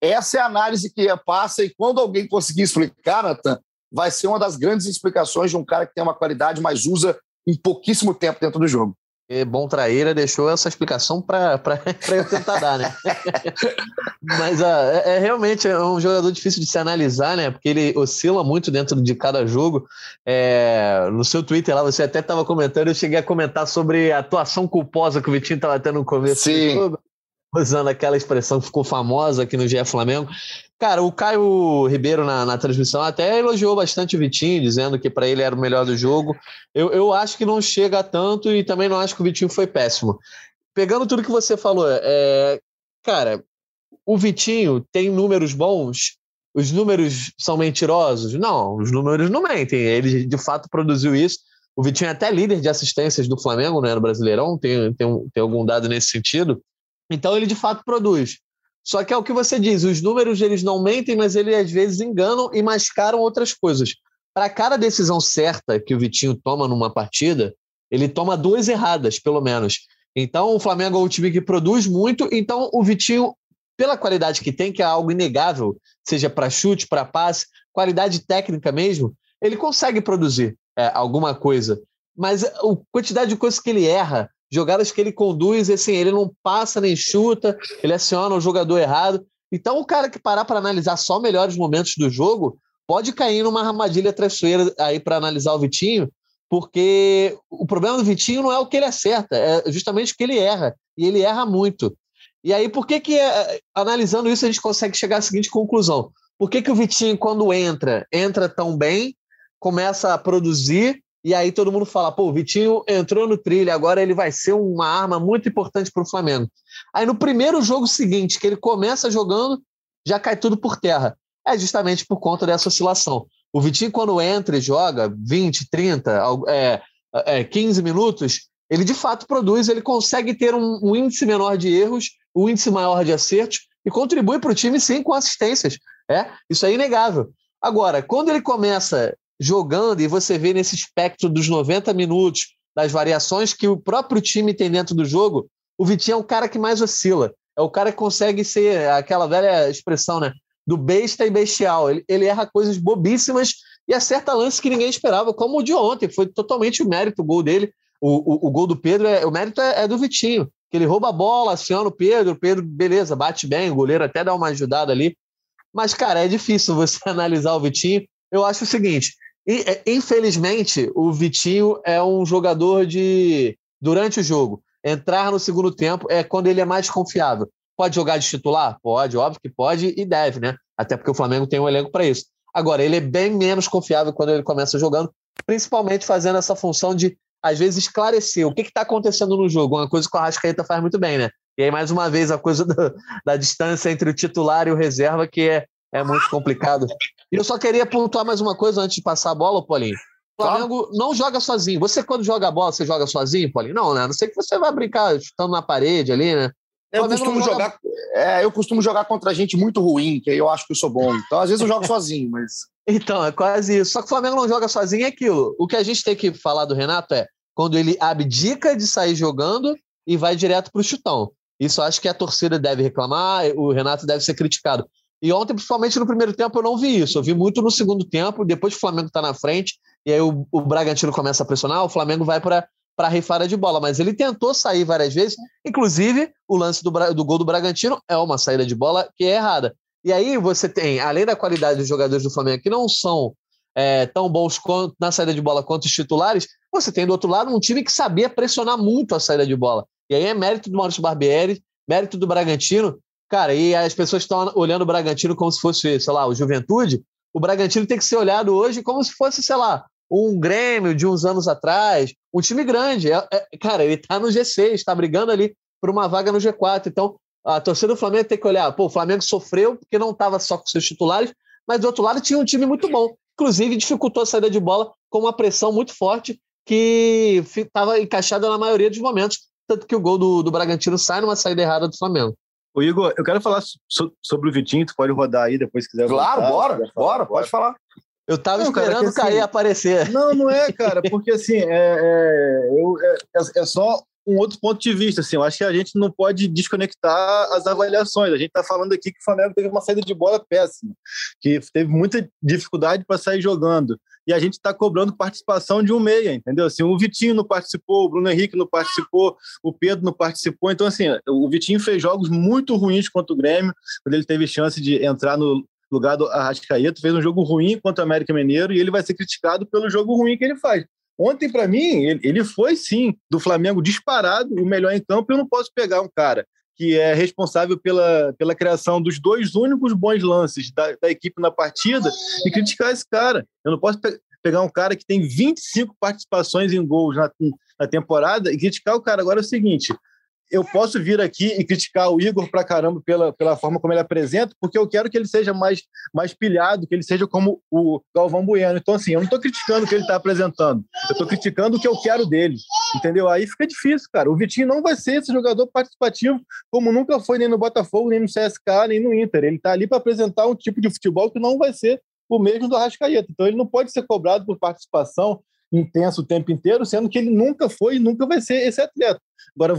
essa é a análise que passa, e quando alguém conseguir explicar, Nathan, vai ser uma das grandes explicações de um cara que tem uma qualidade, mas usa em pouquíssimo tempo dentro do jogo. E bom Traíra deixou essa explicação para eu tentar dar, né? Mas uh, é, é, realmente é um jogador difícil de se analisar, né? Porque ele oscila muito dentro de cada jogo. É, no seu Twitter lá, você até estava comentando, eu cheguei a comentar sobre a atuação culposa que o Vitinho estava tendo no começo Sim. do jogo usando aquela expressão que ficou famosa aqui no GE Flamengo. Cara, o Caio Ribeiro na, na transmissão até elogiou bastante o Vitinho, dizendo que para ele era o melhor do jogo. Eu, eu acho que não chega a tanto e também não acho que o Vitinho foi péssimo. Pegando tudo que você falou, é, cara, o Vitinho tem números bons, os números são mentirosos? Não, os números não mentem. Ele de fato produziu isso. O Vitinho é até líder de assistências do Flamengo, né, no Brasileirão, tem, tem, tem algum dado nesse sentido. Então ele de fato produz. Só que é o que você diz, os números eles não mentem, mas eles às vezes enganam e mascaram outras coisas. Para cada decisão certa que o Vitinho toma numa partida, ele toma duas erradas, pelo menos. Então o Flamengo é um time que produz muito, então o Vitinho, pela qualidade que tem, que é algo inegável, seja para chute, para passe, qualidade técnica mesmo, ele consegue produzir é, alguma coisa. Mas a quantidade de coisas que ele erra, jogadas que ele conduz, assim, ele não passa nem chuta, ele aciona o jogador errado. Então, o cara que parar para analisar só melhores momentos do jogo pode cair numa armadilha traiçoeira aí para analisar o Vitinho, porque o problema do Vitinho não é o que ele acerta, é justamente o que ele erra, e ele erra muito. E aí, por que que, eh, analisando isso, a gente consegue chegar à seguinte conclusão? Por que que o Vitinho, quando entra, entra tão bem, começa a produzir, e aí todo mundo fala, pô, o Vitinho entrou no trilho, agora ele vai ser uma arma muito importante para o Flamengo. Aí no primeiro jogo seguinte, que ele começa jogando, já cai tudo por terra. É justamente por conta dessa oscilação. O Vitinho, quando entra e joga 20, 30, é, é, 15 minutos, ele de fato produz, ele consegue ter um, um índice menor de erros, um índice maior de acertos e contribui para o time sim com assistências. É, isso é inegável. Agora, quando ele começa jogando e você vê nesse espectro dos 90 minutos, das variações que o próprio time tem dentro do jogo, o Vitinho é o cara que mais oscila. É o cara que consegue ser aquela velha expressão, né? Do besta e bestial. Ele, ele erra coisas bobíssimas e acerta lances que ninguém esperava, como o de ontem. Foi totalmente o mérito o gol dele. O, o, o gol do Pedro, é, o mérito é, é, do Vitinho. Que ele rouba a bola, aciona o Pedro, o Pedro, beleza, bate bem, o goleiro até dá uma ajudada ali. Mas, cara, é difícil você analisar o Vitinho. Eu acho o seguinte: infelizmente, o Vitinho é um jogador de. Durante o jogo, entrar no segundo tempo é quando ele é mais confiável. Pode jogar de titular? Pode, óbvio que pode e deve, né? Até porque o Flamengo tem um elenco para isso. Agora, ele é bem menos confiável quando ele começa jogando, principalmente fazendo essa função de, às vezes, esclarecer o que está acontecendo no jogo. Uma coisa que o Arrascaeta faz muito bem, né? E aí, mais uma vez, a coisa do, da distância entre o titular e o reserva, que é, é muito complicado. E eu só queria pontuar mais uma coisa antes de passar a bola, Paulinho. O Flamengo não joga sozinho. Você, quando joga a bola, você joga sozinho, Paulinho? Não, né? A não sei que você vai brincar chutando na parede ali, né? Eu costumo, joga... jogar, é, eu costumo jogar contra gente muito ruim, que aí eu acho que eu sou bom. Então, às vezes, eu jogo sozinho, mas. Então, é quase isso. Só que o Flamengo não joga sozinho é aquilo. O que a gente tem que falar do Renato é quando ele abdica de sair jogando e vai direto para o chutão. Isso acho que a torcida deve reclamar, o Renato deve ser criticado. E ontem, principalmente no primeiro tempo, eu não vi isso. Eu vi muito no segundo tempo, depois que o Flamengo está na frente, e aí o, o Bragantino começa a pressionar, o Flamengo vai para para rifada de bola, mas ele tentou sair várias vezes, inclusive o lance do, do gol do Bragantino é uma saída de bola que é errada. E aí você tem, além da qualidade dos jogadores do Flamengo, que não são é, tão bons quanto, na saída de bola quanto os titulares, você tem do outro lado um time que sabia pressionar muito a saída de bola. E aí é mérito do Maurício Barbieri, mérito do Bragantino, Cara, e as pessoas estão olhando o Bragantino como se fosse, sei lá, o Juventude. O Bragantino tem que ser olhado hoje como se fosse, sei lá, um Grêmio de uns anos atrás, um time grande. É, é, cara, ele está no G6, está brigando ali por uma vaga no G4. Então, a torcida do Flamengo tem que olhar. Pô, o Flamengo sofreu porque não estava só com seus titulares, mas do outro lado tinha um time muito bom. Inclusive, dificultou a saída de bola com uma pressão muito forte que estava encaixada na maioria dos momentos. Tanto que o gol do, do Bragantino sai numa saída errada do Flamengo. O Igor, eu quero falar so, sobre o Vitinho, tu pode rodar aí depois se quiser. Claro, voltar, bora, bora, bora, pode falar. Eu tava não, esperando cara, assim, cair aparecer. Não, não é, cara, porque assim, é, é, eu, é, é, é só um outro ponto de vista. Assim, eu acho que a gente não pode desconectar as avaliações. A gente está falando aqui que o Flamengo teve uma saída de bola péssima, que teve muita dificuldade para sair jogando. E a gente está cobrando participação de um meia, entendeu? Assim, o Vitinho não participou, o Bruno Henrique não participou, o Pedro não participou. Então, assim, o Vitinho fez jogos muito ruins contra o Grêmio, quando ele teve chance de entrar no lugar do Arrascaeta, fez um jogo ruim contra o América Mineiro e ele vai ser criticado pelo jogo ruim que ele faz. Ontem, para mim, ele foi sim do Flamengo disparado, o melhor em campo. Eu não posso pegar um cara que é responsável pela, pela criação dos dois únicos bons lances da, da equipe na partida e criticar esse cara. Eu não posso pe pegar um cara que tem 25 participações em gols na, na temporada e criticar o cara. Agora é o seguinte: eu posso vir aqui e criticar o Igor pra caramba pela, pela forma como ele apresenta, porque eu quero que ele seja mais, mais pilhado, que ele seja como o Galvão Bueno. Então, assim, eu não estou criticando o que ele está apresentando, eu estou criticando o que eu quero dele, entendeu? Aí fica difícil, cara. O Vitinho não vai ser esse jogador participativo, como nunca foi nem no Botafogo, nem no CSK, nem no Inter. Ele está ali para apresentar um tipo de futebol que não vai ser o mesmo do Arrascaeta. Então, ele não pode ser cobrado por participação intenso o tempo inteiro, sendo que ele nunca foi e nunca vai ser esse atleta. Agora,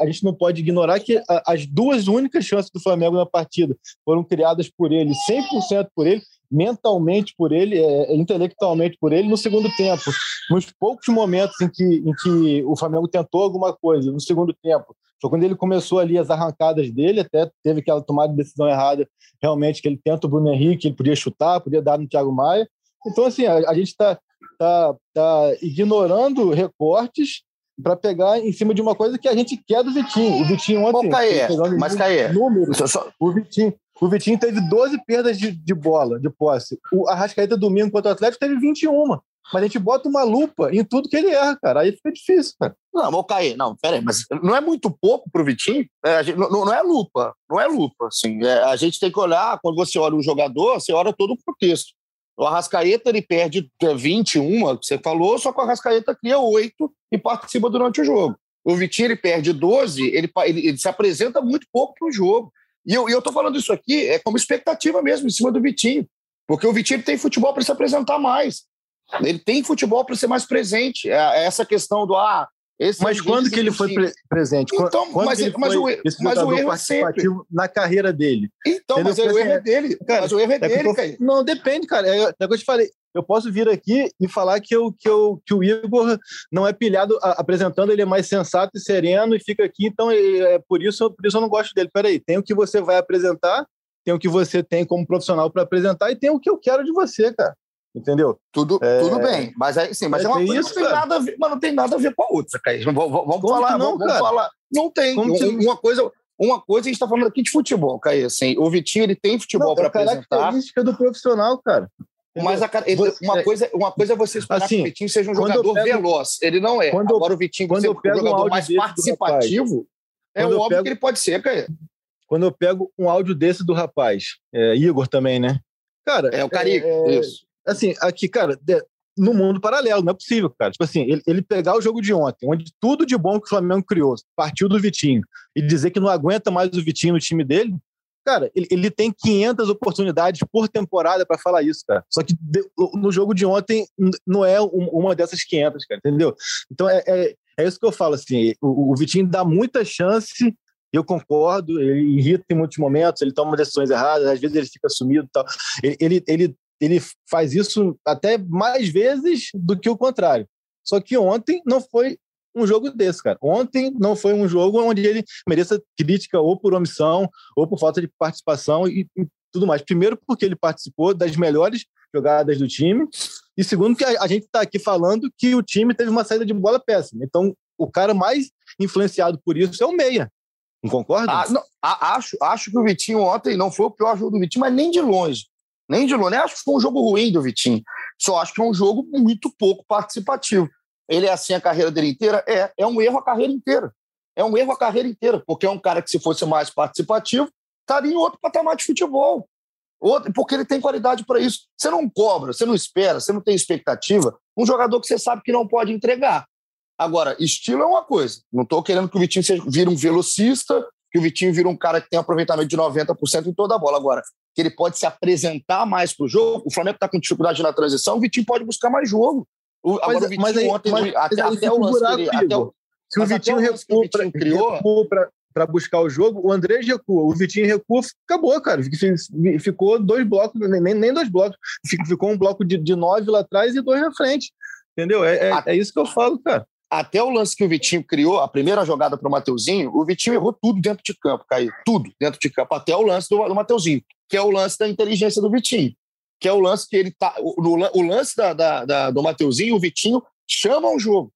a gente não pode ignorar que as duas únicas chances do Flamengo na partida foram criadas por ele, 100% por ele, mentalmente por ele, é, intelectualmente por ele, no segundo tempo. Nos poucos momentos em que, em que o Flamengo tentou alguma coisa, no segundo tempo, foi quando ele começou ali as arrancadas dele, até teve aquela tomada de decisão errada, realmente, que ele tenta o Bruno Henrique, ele podia chutar, podia dar no Thiago Maia. Então, assim, a, a gente está tá, tá ignorando recortes para pegar em cima de uma coisa que a gente quer do Vitinho. O Vitinho ontem. Caê, mas Caê. Números, só... o, Vitinho, o Vitinho teve 12 perdas de, de bola, de posse. O Arrascaeta domingo contra o Atlético teve 21. Mas a gente bota uma lupa em tudo que ele erra, cara. Aí fica difícil, cara. Não, vou cair. Não, peraí, mas não é muito pouco pro Vitinho? É, gente, não, não, é lupa. Não é lupa. Assim, é, a gente tem que olhar, quando você olha um jogador, você olha todo o contexto. O Arrascaeta ele perde 21, que você falou, só que o Arrascaeta cria 8 e participa durante o jogo. O Vitinho ele perde 12, ele, ele, ele se apresenta muito pouco para o jogo. E eu estou falando isso aqui é como expectativa mesmo em cima do Vitinho. Porque o Vitinho tem futebol para se apresentar mais. Ele tem futebol para ser mais presente. É, é essa questão do ah, esse mas quando que ele foi pre presente? Então, quando mas, mas, o, mas o erro é sempre. na carreira dele. Então, mas o erro é dele. Cara, mas o erro é, é dele, cara. Não, depende, cara. É, é o que eu te falei. Eu posso vir aqui e falar que, eu, que, eu, que o Igor não é pilhado a, apresentando, ele é mais sensato e sereno e fica aqui, então é, é por, isso, por isso eu não gosto dele. Peraí, tem o que você vai apresentar, tem o que você tem como profissional para apresentar e tem o que eu quero de você, cara entendeu? Tudo, é... tudo bem, mas aí sim, mas é, é uma coisa isso, que não tem nada a ver, mas não tem nada a ver com a outra, Caís. Vamos, vamos falar, não, vamos, falar. Não tem. uma coisa, uma coisa a gente está falando aqui de futebol, Caí. Assim, o Vitinho ele tem futebol para é apresentar. característica do profissional, cara. Mas a, uma, coisa, uma coisa é você esperar assim, que o Vitinho seja um jogador pego, veloz. Ele não é. Quando Agora o Vitinho, quando eu pego um jogador mais participativo, é o óbvio pego, que ele pode ser, Caí. Quando eu pego um áudio desse do rapaz, é, Igor também, né? Cara, é o Carico, é, isso assim, aqui, cara, no mundo paralelo, não é possível, cara. Tipo assim, ele, ele, pegar o jogo de ontem, onde tudo de bom que o Flamengo criou partiu do Vitinho, e dizer que não aguenta mais o Vitinho no time dele, cara, ele, ele tem 500 oportunidades por temporada para falar isso, cara. Só que no jogo de ontem não é uma dessas 500, cara, entendeu? Então é, é, é isso que eu falo, assim, o, o Vitinho dá muita chance eu concordo, ele irrita em muitos momentos, ele toma decisões erradas, às vezes ele fica sumido e tal. Ele, ele, ele ele faz isso até mais vezes do que o contrário. Só que ontem não foi um jogo desse, cara. Ontem não foi um jogo onde ele mereça crítica ou por omissão ou por falta de participação e, e tudo mais. Primeiro, porque ele participou das melhores jogadas do time, e segundo, que a, a gente está aqui falando que o time teve uma saída de bola péssima. Então, o cara mais influenciado por isso é o Meia. Não concorda? Ah, não, acho, acho que o Vitinho ontem não foi o pior jogo do Vitinho, mas nem de longe. Nem de longe. Acho que foi um jogo ruim do Vitinho. Só acho que é um jogo muito pouco participativo. Ele é assim a carreira dele inteira? É. É um erro a carreira inteira. É um erro a carreira inteira, porque é um cara que, se fosse mais participativo, estaria em outro patamar de futebol. Outro, porque ele tem qualidade para isso. Você não cobra, você não espera, você não tem expectativa. Um jogador que você sabe que não pode entregar. Agora, estilo é uma coisa. Não estou querendo que o Vitinho seja, vire um velocista, que o Vitinho vire um cara que tem aproveitamento de 90% em toda a bola. Agora, que ele pode se apresentar mais para o jogo. O Flamengo está com dificuldade na transição, o Vitinho pode buscar mais jogo. O, agora o Vitinho mas aí, ontem, mas, até, até, o lance dele, até, o, Se o Vitinho recuou para buscar o jogo, o Andrés recua, o Vitinho recua, acabou, cara. Ficou dois blocos, nem, nem dois blocos. Ficou um bloco de, de nove lá atrás e dois na frente. Entendeu? É, é, é isso que eu falo, cara até o lance que o Vitinho criou, a primeira jogada para o Mateuzinho, o Vitinho errou tudo dentro de campo, Caio. Tudo dentro de campo, até o lance do, do Mateuzinho, que é o lance da inteligência do Vitinho. Que é o lance que ele tá. O, o lance da, da, da, do Mateuzinho, o Vitinho chama o jogo.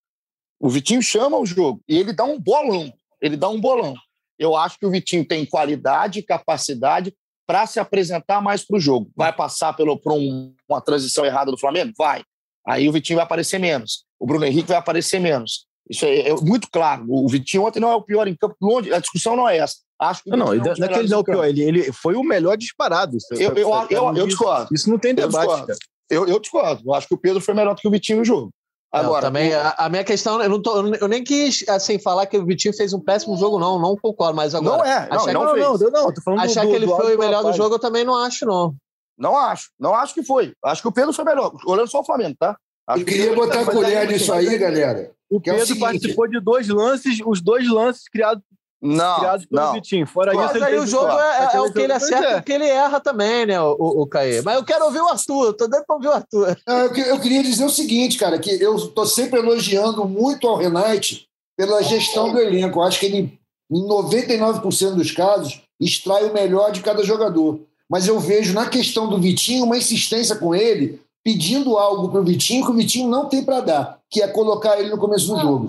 O Vitinho chama o jogo. E ele dá um bolão. Ele dá um bolão. Eu acho que o Vitinho tem qualidade capacidade para se apresentar mais para o jogo. Vai passar pelo, por um, uma transição errada do Flamengo? Vai. Aí o Vitinho vai aparecer menos o Bruno Henrique vai aparecer menos. Isso é, é, muito claro. O Vitinho ontem não é o pior em campo. Longe, a discussão não é essa. Acho que não, não, não é que ele não é o pior, ele, ele foi o melhor disparado. Eu, eu, eu, eu, eu discordo. Isso não tem debate. Eu, eu, discordo. Eu acho que o Pedro foi melhor do que o Vitinho no jogo. Agora, não, também, a, a, minha questão, eu, não tô, eu nem quis assim, falar que o Vitinho fez um péssimo jogo, não, não concordo, mas agora. Não é, não, não, não, não, não, não, tô falando achar do, que ele do, foi o melhor do jogo, eu também não acho, não. Não acho, não acho que foi. Acho que o Pedro foi melhor, olhando só o Flamengo, tá? Eu queria botar a colher nisso aí, galera. O Pedro é o participou de dois lances, os dois lances criados não, criados pelo não. Vitinho. Fora Mas isso, aí o jogo é, é, o que ele acerta e é. o que ele erra também, né, o, o, o Caê. Mas eu quero ouvir o Arthur, tô dando pra ouvir o Arthur. Eu, eu, queria dizer o seguinte, cara, que eu tô sempre elogiando muito ao Renate pela gestão do elenco. Eu acho que ele, em 99% dos casos, extrai o melhor de cada jogador. Mas eu vejo na questão do Vitinho uma insistência com ele pedindo algo para o Vitinho que o Vitinho não tem para dar, que é colocar ele no começo do jogo.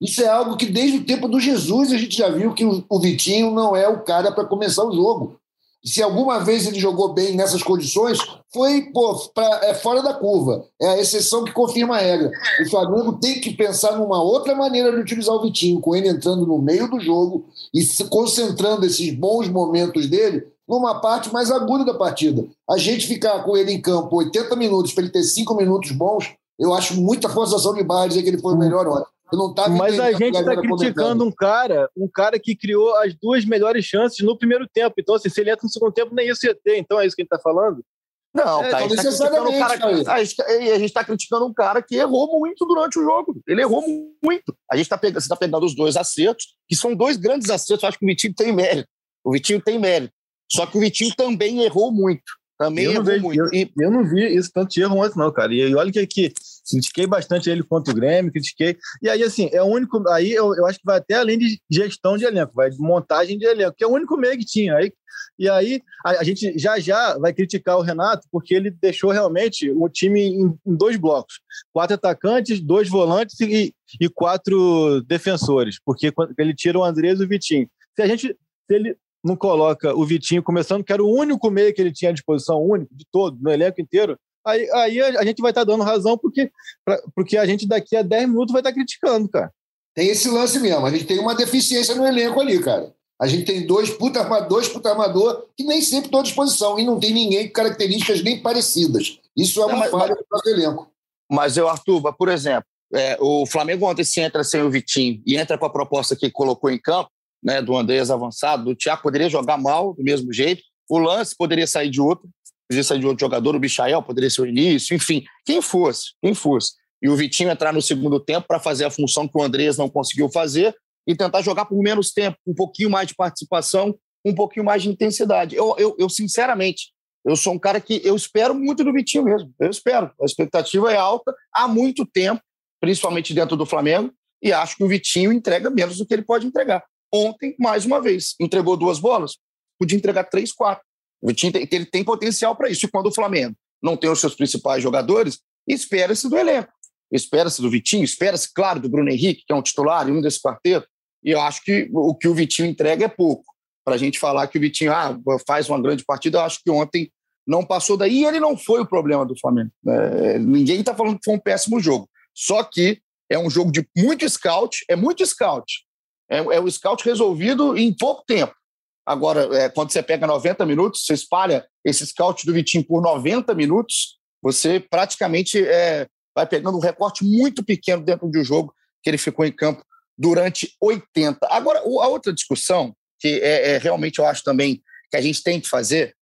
Isso é algo que desde o tempo do Jesus a gente já viu que o Vitinho não é o cara para começar o jogo. Se alguma vez ele jogou bem nessas condições, foi pô, pra, é fora da curva. É a exceção que confirma a regra. O Flamengo tem que pensar numa outra maneira de utilizar o Vitinho, com ele entrando no meio do jogo e se concentrando esses bons momentos dele numa parte mais aguda da partida. A gente ficar com ele em campo 80 minutos para ele ter 5 minutos bons, eu acho muita forçação de barra dizer que ele foi o melhor ontem. Mas a gente está criticando um cara, um cara que criou as duas melhores chances no primeiro tempo. Então, assim, se ele entra no segundo tempo, nem isso ia ter. Então é isso que a gente está falando? Não, é, cara, então, a, gente tá cara, a gente está criticando um cara que errou muito durante o jogo. Ele errou muito. A gente está pegando, você está pegando os dois acertos, que são dois grandes acertos. Eu acho que o Vitinho tem mérito. O Vitinho tem mérito. Só que o Vitinho também errou muito. Também eu errou vejo, muito. Eu, e... eu não vi isso tanto de erro antes, não, cara. E, olha que aqui, critiquei bastante ele contra o Grêmio, critiquei. E aí, assim, é o único. Aí eu, eu acho que vai até além de gestão de elenco, vai de montagem de elenco, que é o único meio que tinha. Aí, e aí, a, a, gente já já vai criticar o Renato, porque ele deixou realmente o time em, em dois blocos: quatro atacantes, dois volantes e, e quatro defensores, porque ele tira o Andrés e o Vitinho. Se a gente. Se ele não coloca o Vitinho começando, que era o único meio que ele tinha à disposição, único, de todo, no elenco inteiro, aí, aí a, gente vai estar tá dando razão porque, pra, porque a gente daqui a 10 minutos vai estar tá criticando, cara. Tem esse lance mesmo, a gente tem uma deficiência no elenco ali, cara. A gente tem dois puta armadores, puta armador, que nem sempre estão à disposição, e não tem ninguém com características nem parecidas. Isso é uma não, falha do nosso elenco. Mas, eu, Arthur, por exemplo, é, o Flamengo ontem se entra sem o Vitinho e entra com a proposta que colocou em campo, né, do Andrés avançado, do Thiago poderia jogar mal do mesmo jeito, o lance poderia sair de outro, poderia sair de outro jogador, o Michael poderia ser o início, enfim, quem fosse, quem fosse. E o Vitinho entrar no segundo tempo para fazer a função que o Andrés não conseguiu fazer e tentar jogar por menos tempo, um pouquinho mais de participação, um pouquinho mais de intensidade. Eu, eu, eu sinceramente, eu sou um cara que eu espero muito do Vitinho mesmo. Eu espero. A expectativa é alta há muito tempo, principalmente dentro do Flamengo, e acho que o Vitinho entrega menos do que ele pode entregar. Ontem, mais uma vez, entregou duas bolas, podia entregar três, quatro. O Vitinho tem, ele tem potencial para isso. E quando o Flamengo não tem os seus principais jogadores, espera-se do elenco. Espera-se do Vitinho, espera-se, claro, do Bruno Henrique, que é um titular e um desse quarteto. E eu acho que o que o Vitinho entrega é pouco. Para a gente falar que o Vitinho ah, faz uma grande partida, eu acho que ontem não passou daí. E ele não foi o problema do Flamengo. É, ninguém está falando que foi um péssimo jogo. Só que é um jogo de muito scout, é muito scout. É, é o scout resolvido em pouco tempo. Agora, é, quando você pega 90 minutos, você espalha esse scout do Vitinho por 90 minutos, você praticamente é, vai pegando um recorte muito pequeno dentro de um jogo que ele ficou em campo durante 80. Agora, a outra discussão, que é, é realmente eu acho também que a gente tem que fazer,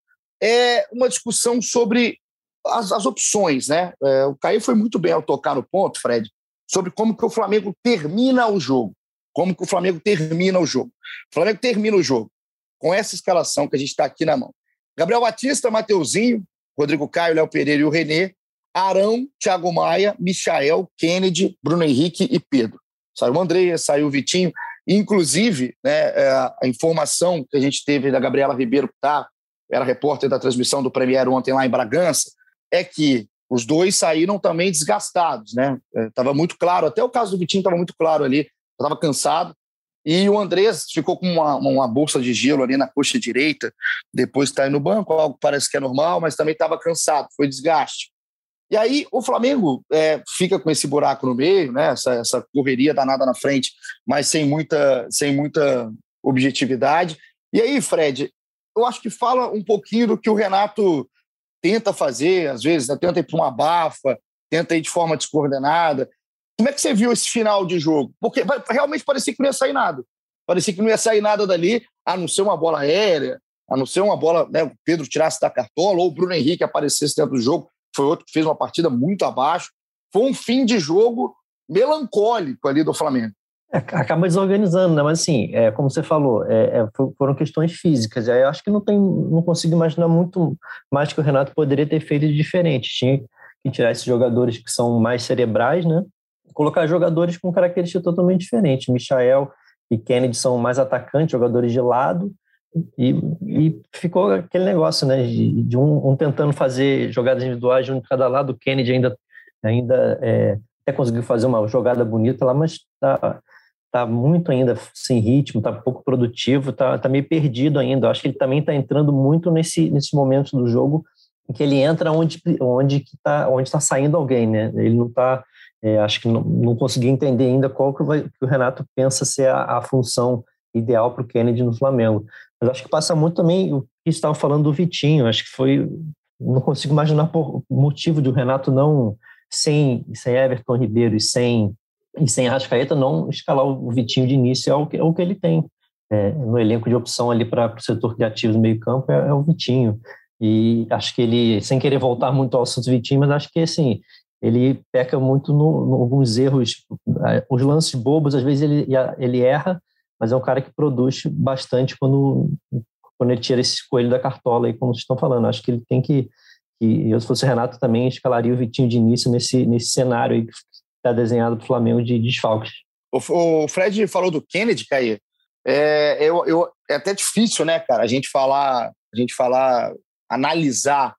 é uma discussão sobre as, as opções, né? É, o Caio foi muito bem ao tocar no ponto, Fred, sobre como que o Flamengo termina o jogo. Como que o Flamengo termina o jogo. O Flamengo termina o jogo com essa escalação que a gente está aqui na mão. Gabriel Batista, Mateuzinho, Rodrigo Caio, Léo Pereira e o Renê, Arão, Thiago Maia, Michael, Kennedy, Bruno Henrique e Pedro. Saiu o André, saiu o Vitinho. Inclusive, né, é, a informação que a gente teve da Gabriela Ribeiro, que tá, era repórter da transmissão do Premier ontem lá em Bragança, é que os dois saíram também desgastados, né? Estava é, muito claro, até o caso do Vitinho estava muito claro ali, estava cansado. E o Andrés ficou com uma, uma bolsa de gelo ali na coxa direita, depois está no banco, algo que parece que é normal, mas também estava cansado, foi desgaste. E aí o Flamengo é, fica com esse buraco no meio, né? essa, essa correria danada na frente, mas sem muita, sem muita objetividade. E aí, Fred, eu acho que fala um pouquinho do que o Renato tenta fazer, às vezes, né? tenta ir para uma bafa, tenta ir de forma descoordenada. Como é que você viu esse final de jogo? Porque realmente parecia que não ia sair nada. Parecia que não ia sair nada dali, a não ser uma bola aérea, a não ser uma bola, né, o Pedro tirasse da cartola, ou o Bruno Henrique aparecesse dentro do jogo. Foi outro que fez uma partida muito abaixo. Foi um fim de jogo melancólico ali do Flamengo. É, acaba desorganizando, né? Mas assim, é, como você falou, é, é foram questões físicas. Aí eu acho que não tem, não consigo imaginar muito mais que o Renato poderia ter feito de diferente. Tinha que tirar esses jogadores que são mais cerebrais, né? Colocar jogadores com características totalmente diferentes. Michael e Kennedy são mais atacantes, jogadores de lado, e, e ficou aquele negócio, né? De, de um, um, tentando fazer jogadas individuais de um de cada lado. O Kennedy ainda, ainda é, até conseguiu fazer uma jogada bonita lá, mas tá, tá muito ainda sem ritmo, tá pouco produtivo, tá, tá meio perdido ainda. Acho que ele também tá entrando muito nesse, nesse momento do jogo em que ele entra onde onde que tá onde está saindo alguém, né? Ele não tá, é, acho que não, não consegui entender ainda qual que, vai, que o Renato pensa ser a, a função ideal para o Kennedy no Flamengo. Mas acho que passa muito também o que estava falando do Vitinho. Acho que foi não consigo imaginar por motivo de o Renato não sem sem Everton Ribeiro e sem e sem Arrascaeta não escalar o Vitinho de início é o que, é o que ele tem. É, no elenco de opção ali para o setor criativo do meio campo é, é, o Vitinho. E acho que ele, sem querer voltar muito ao assunto Vitinho, mas acho que assim, ele peca muito no, no alguns erros, os lances bobos, às vezes ele, ele erra, mas é um cara que produz bastante quando, quando ele tira esse coelho da cartola aí, como vocês estão falando. Acho que ele tem que, que eu se fosse o Renato também escalaria o Vitinho de início nesse, nesse cenário aí que está desenhado para o Flamengo de desfalques. O, o Fred falou do Kennedy, Caí. É, eu, eu, é até difícil, né, cara, a gente falar, a gente falar, analisar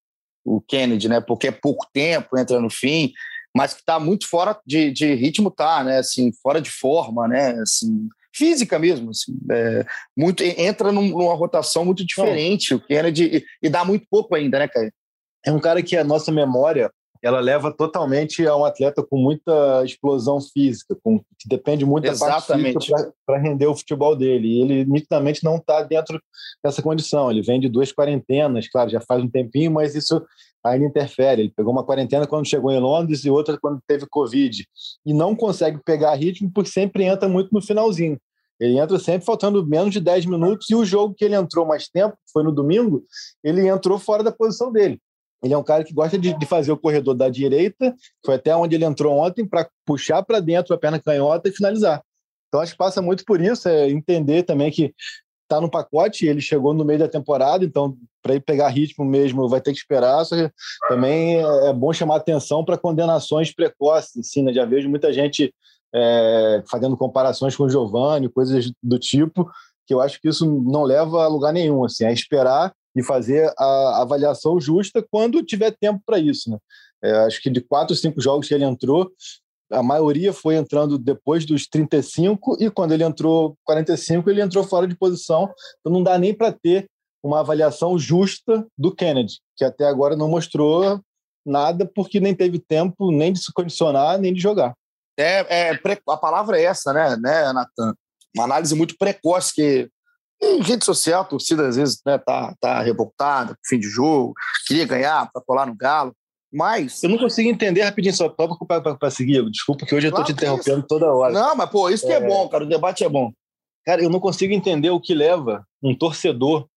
o Kennedy, né, porque é pouco tempo, entra no fim, mas que está muito fora de, de ritmo, tá, né, assim, fora de forma, né, assim, física mesmo, assim, é, muito, entra numa rotação muito diferente, o Kennedy, e, e dá muito pouco ainda, né, Caio? É um cara que a nossa memória ela leva totalmente a um atleta com muita explosão física, com, que depende muito Exatamente. da parte para render o futebol dele. E ele nitidamente não está dentro dessa condição. Ele vem de duas quarentenas, claro, já faz um tempinho, mas isso ainda interfere. Ele pegou uma quarentena quando chegou em Londres e outra quando teve Covid. E não consegue pegar ritmo porque sempre entra muito no finalzinho. Ele entra sempre faltando menos de 10 minutos e o jogo que ele entrou mais tempo, foi no domingo, ele entrou fora da posição dele. Ele é um cara que gosta de, de fazer o corredor da direita, foi até onde ele entrou ontem, para puxar para dentro a perna canhota e finalizar. Então acho que passa muito por isso, é entender também que está no pacote, ele chegou no meio da temporada, então para ele pegar ritmo mesmo vai ter que esperar. Só que também é, bom chamar atenção para condenações precoces, assim, né? Já vejo muita gente é, fazendo comparações com o Giovanni, coisas do tipo, que eu acho que isso não leva a lugar nenhum, assim, é esperar e fazer a avaliação justa quando tiver tempo para isso. Né? É, acho que de quatro, cinco jogos que ele entrou, a maioria foi entrando depois dos 35 e quando ele entrou 45, ele entrou fora de posição. Então não dá nem para ter uma avaliação justa do Kennedy, que até agora não mostrou nada porque nem teve tempo nem de se condicionar, nem de jogar. É, é a palavra é essa, né, né, Natan? Uma análise muito precoce que em rede social, a torcida às vezes né, tá, tá revoltada, fim de jogo, queria ganhar para colar no galo. Mas. Eu não consigo entender rapidinho, só para seguir. Desculpa, que hoje eu estou te interrompendo toda hora. Não, mas, pô, isso que é... é bom, cara. O debate é bom. Cara, eu não consigo entender o que leva um torcedor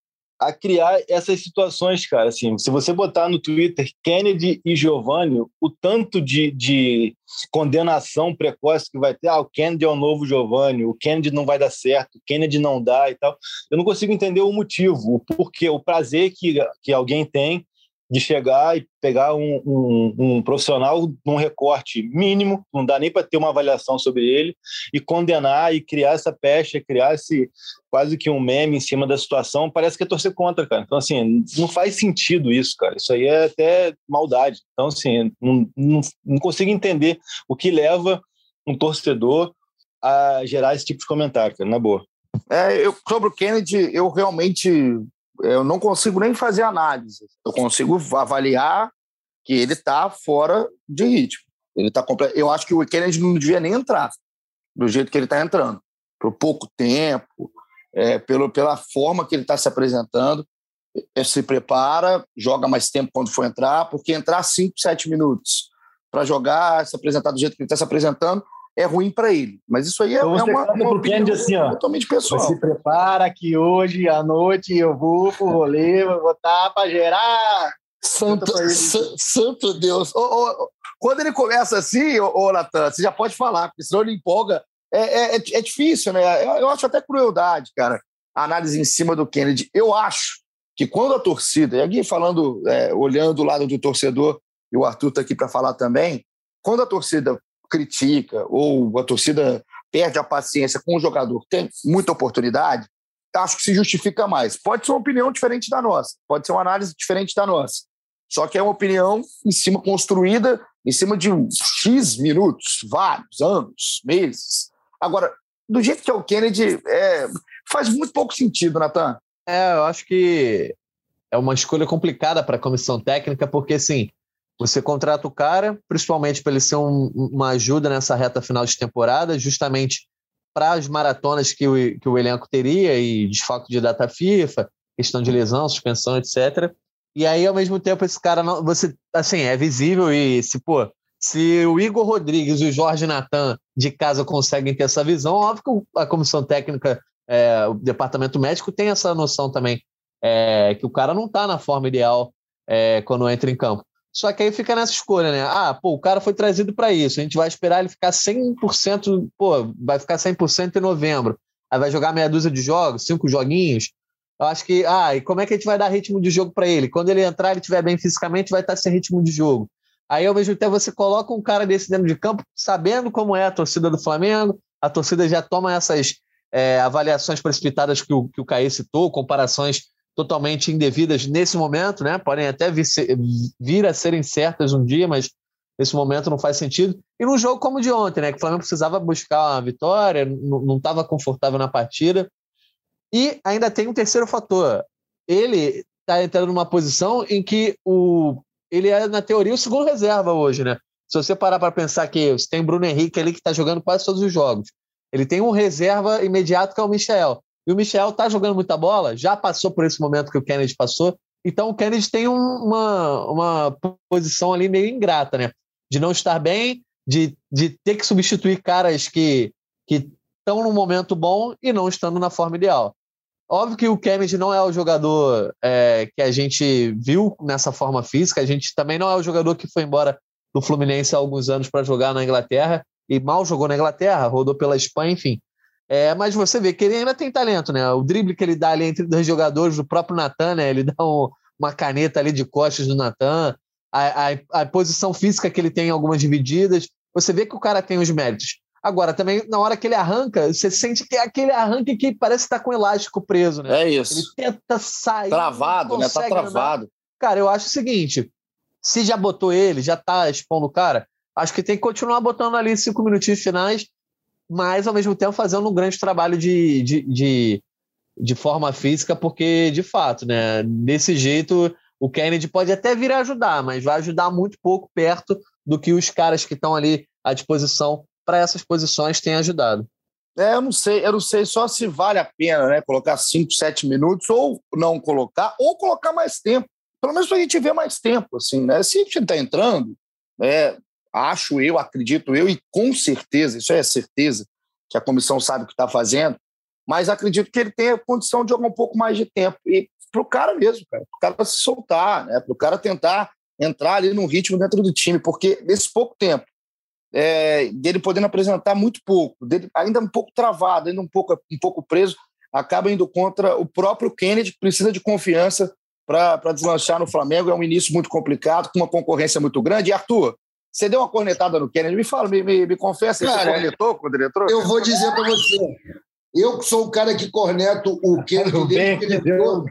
a criar essas situações, cara. Assim, se você botar no Twitter Kennedy e Giovanni, o tanto de, de condenação precoce que vai ter, ah, o Kennedy é o novo Giovanni, o Kennedy não vai dar certo, o Kennedy não dá e tal. Eu não consigo entender o motivo, o porquê, o prazer que, que alguém tem de chegar e pegar um, um, um, profissional num recorte mínimo, não dá nem para ter uma avaliação sobre ele, e condenar e criar essa pecha, criar esse quase que um meme em cima da situação, parece que é torcer contra, cara. Então, assim, não faz sentido isso, cara. Isso aí é até maldade. Então, assim, não, não, não consigo entender o que leva um torcedor a gerar esse tipo de comentário, cara, na boa. É, eu, sobre o Kennedy, eu realmente eu não consigo nem fazer análise. Eu consigo avaliar que ele está fora de ritmo. Ele tá completo. Eu acho que o Kennedy não devia nem entrar do jeito que ele está entrando, por pouco tempo, é, pelo, pela forma que ele está se apresentando. Ele se prepara, joga mais tempo quando for entrar, porque entrar 5, 7 minutos para jogar, se apresentar do jeito que ele está se apresentando, é ruim para ele. Mas isso aí é, então, é uma, uma opinião assim, ó, totalmente pessoal. Se prepara que hoje à noite eu vou pro rolê, vou botar para gerar. Santo, santo Deus. quando ele começa assim, ô, ô Natan, você já pode falar, porque senão ele empolga. É, é, é, é difícil, né? Eu, eu acho até crueldade, cara, a análise em cima do Kennedy. Eu acho que quando a torcida, e aqui falando, é, olhando do lado do torcedor, e o Arthur está aqui para falar também, quando a torcida critica ou a torcida perde a paciência com um jogador tem muita oportunidade, acho que se justifica mais. Pode ser uma opinião diferente da nossa, pode ser uma análise diferente da nossa. Só que é uma opinião em cima construída em cima de X minutos, vários anos, meses. Agora, do jeito que é o Kennedy, é, faz muito pouco sentido, Natan. É, eu acho que é uma escolha complicada para a comissão técnica, porque assim, você contrata o cara, principalmente para ele ser um, uma ajuda nessa reta final de temporada, justamente para as maratonas que o, que o elenco teria e desfalque de data FIFA, questão de lesão, suspensão, etc. E aí, ao mesmo tempo, esse cara não. Você, assim, é visível e se, pô, se o Igor Rodrigues e o Jorge Natan de casa conseguem ter essa visão, óbvio que a comissão técnica, é, o departamento médico tem essa noção também, é, que o cara não está na forma ideal é, quando entra em campo. Só que aí fica nessa escolha, né? Ah, pô, o cara foi trazido para isso. A gente vai esperar ele ficar 100%, pô, vai ficar 100% em novembro. Aí vai jogar meia dúzia de jogos, cinco joguinhos. Eu acho que, ah, e como é que a gente vai dar ritmo de jogo para ele? Quando ele entrar, ele estiver bem fisicamente, vai estar sem ritmo de jogo. Aí, ao mesmo tempo, você coloca um cara desse dentro de campo, sabendo como é a torcida do Flamengo, a torcida já toma essas é, avaliações precipitadas que o, que o Caí citou, comparações totalmente indevidas nesse momento, né? Podem até vir, vir, a serem certas um dia, mas nesse momento não faz sentido. E num jogo como o de ontem, né? Que o Flamengo precisava buscar uma vitória, não estava confortável na partida. E ainda tem um terceiro fator. Ele está entrando numa posição em que o ele é, na teoria, o segundo reserva hoje, né? Se você parar para pensar que você tem Bruno Henrique ali que está jogando quase todos os jogos. Ele tem um reserva imediato que é o Michel. E o Michel está jogando muita bola, já passou por esse momento que o Kennedy passou. Então o Kennedy tem um, uma, uma posição ali meio ingrata, né? De não estar bem, de, de ter que substituir caras que estão num momento bom e não estando na forma ideal. Óbvio que o Kennedy não é o jogador é, que a gente viu nessa forma física, a gente também não é o jogador que foi embora do Fluminense há alguns anos para jogar na Inglaterra e mal jogou na Inglaterra, rodou pela Espanha, enfim. É, mas você vê que ele ainda tem talento, né? O drible que ele dá ali entre dois jogadores, o próprio Natan, né? Ele dá um, uma caneta ali de costas do Natan, a, a, a, posição física que ele tem em algumas divididas. Você vê que o cara tem os méritos. Agora, também, na hora que ele arranca, você sente que é aquele arranque que parece estar tá com o elástico preso, né? É isso. Ele tenta sair. Travado, né? Tá travado. Andar. Cara, eu acho o seguinte: se já botou ele, já tá expondo o cara, acho que tem que continuar botando ali cinco minutinhos finais mas ao mesmo tempo fazendo um grande trabalho de, de, de, de forma física, porque de fato, né, desse jeito o Kennedy pode até vir ajudar, mas vai ajudar muito pouco perto do que os caras que estão ali à disposição para essas posições têm ajudado. É, eu não sei, eu não sei só se vale a pena, né, colocar 5, 7 minutos ou não colocar, ou colocar mais tempo. Pelo menos para a gente ver mais tempo, assim, né? Se a gente está entrando, é, acho eu, acredito eu, e com certeza, isso é certeza, que a comissão sabe o que está fazendo, mas acredito que ele tenha condição de jogar um pouco mais de tempo. E para o cara mesmo, cara, para o cara se soltar, né? para o cara tentar entrar ali no ritmo dentro do time, porque nesse pouco tempo, é, dele podendo apresentar muito pouco, dele ainda um pouco travado, ainda um pouco, um pouco preso, acaba indo contra o próprio Kennedy, que precisa de confiança para deslanchar no Flamengo. É um início muito complicado, com uma concorrência muito grande. E Arthur, você deu uma cornetada no Kennedy? Me fala, me, me, me confessa, Cara, você cornetou quando ele entrou? Eu vou dizer para você. Eu que sou o cara que corneto o Kennedy desde que ele entrou,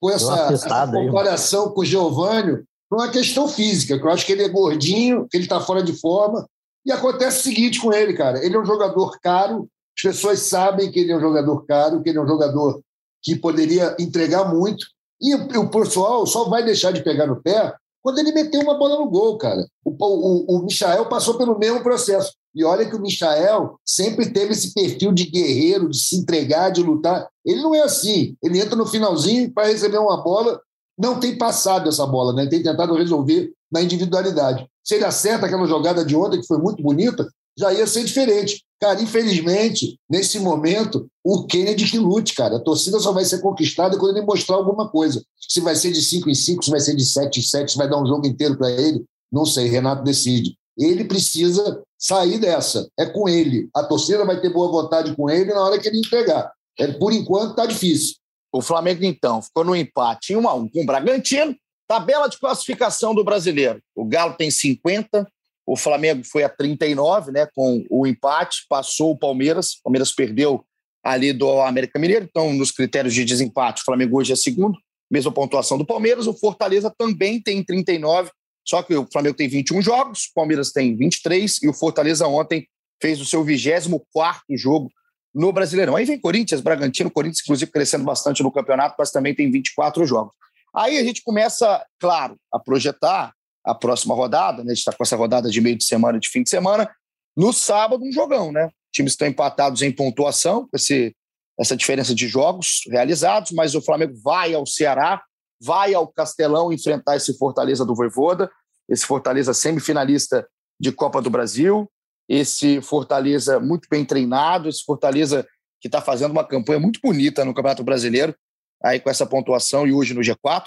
com essa, essa comparação com o Giovanni, por uma questão física, que eu acho que ele é gordinho, que ele está fora de forma. E acontece o seguinte com ele, cara. Ele é um jogador caro, as pessoas sabem que ele é um jogador caro, que ele é um jogador que poderia entregar muito. E o pessoal só vai deixar de pegar no pé quando ele meteu uma bola no gol, cara. O, o, o Michael passou pelo mesmo processo. E olha que o Michael sempre teve esse perfil de guerreiro, de se entregar, de lutar. Ele não é assim. Ele entra no finalzinho para receber uma bola, não tem passado essa bola, né? Ele tem tentado resolver na individualidade. Se ele acerta aquela jogada de ontem, que foi muito bonita, já ia ser diferente. Cara, infelizmente, nesse momento, o Kennedy que lute, cara. A torcida só vai ser conquistada quando ele mostrar alguma coisa. Se vai ser de 5 em 5, se vai ser de 7 em 7, se vai dar um jogo inteiro para ele, não sei, Renato decide. Ele precisa sair dessa. É com ele. A torcida vai ter boa vontade com ele na hora que ele entregar. É, por enquanto, está difícil. O Flamengo, então, ficou no empate em 1 a 1 com o Bragantino. Tabela de classificação do brasileiro. O Galo tem 50, o Flamengo foi a 39, né, com o empate, passou o Palmeiras. O Palmeiras perdeu ali do América Mineiro, então nos critérios de desempate, o Flamengo hoje é segundo, mesma pontuação do Palmeiras. O Fortaleza também tem 39, só que o Flamengo tem 21 jogos, o Palmeiras tem 23 e o Fortaleza ontem fez o seu 24 jogo no Brasileirão. Aí vem Corinthians, Bragantino, Corinthians inclusive crescendo bastante no campeonato, mas também tem 24 jogos. Aí a gente começa, claro, a projetar a próxima rodada, né? A gente está com essa rodada de meio de semana, de fim de semana. No sábado, um jogão, né? Times estão empatados em pontuação, com esse, essa diferença de jogos realizados, mas o Flamengo vai ao Ceará, vai ao Castelão enfrentar esse Fortaleza do Voivoda, esse Fortaleza semifinalista de Copa do Brasil, esse Fortaleza muito bem treinado, esse Fortaleza que está fazendo uma campanha muito bonita no Campeonato Brasileiro, aí com essa pontuação e hoje no G4.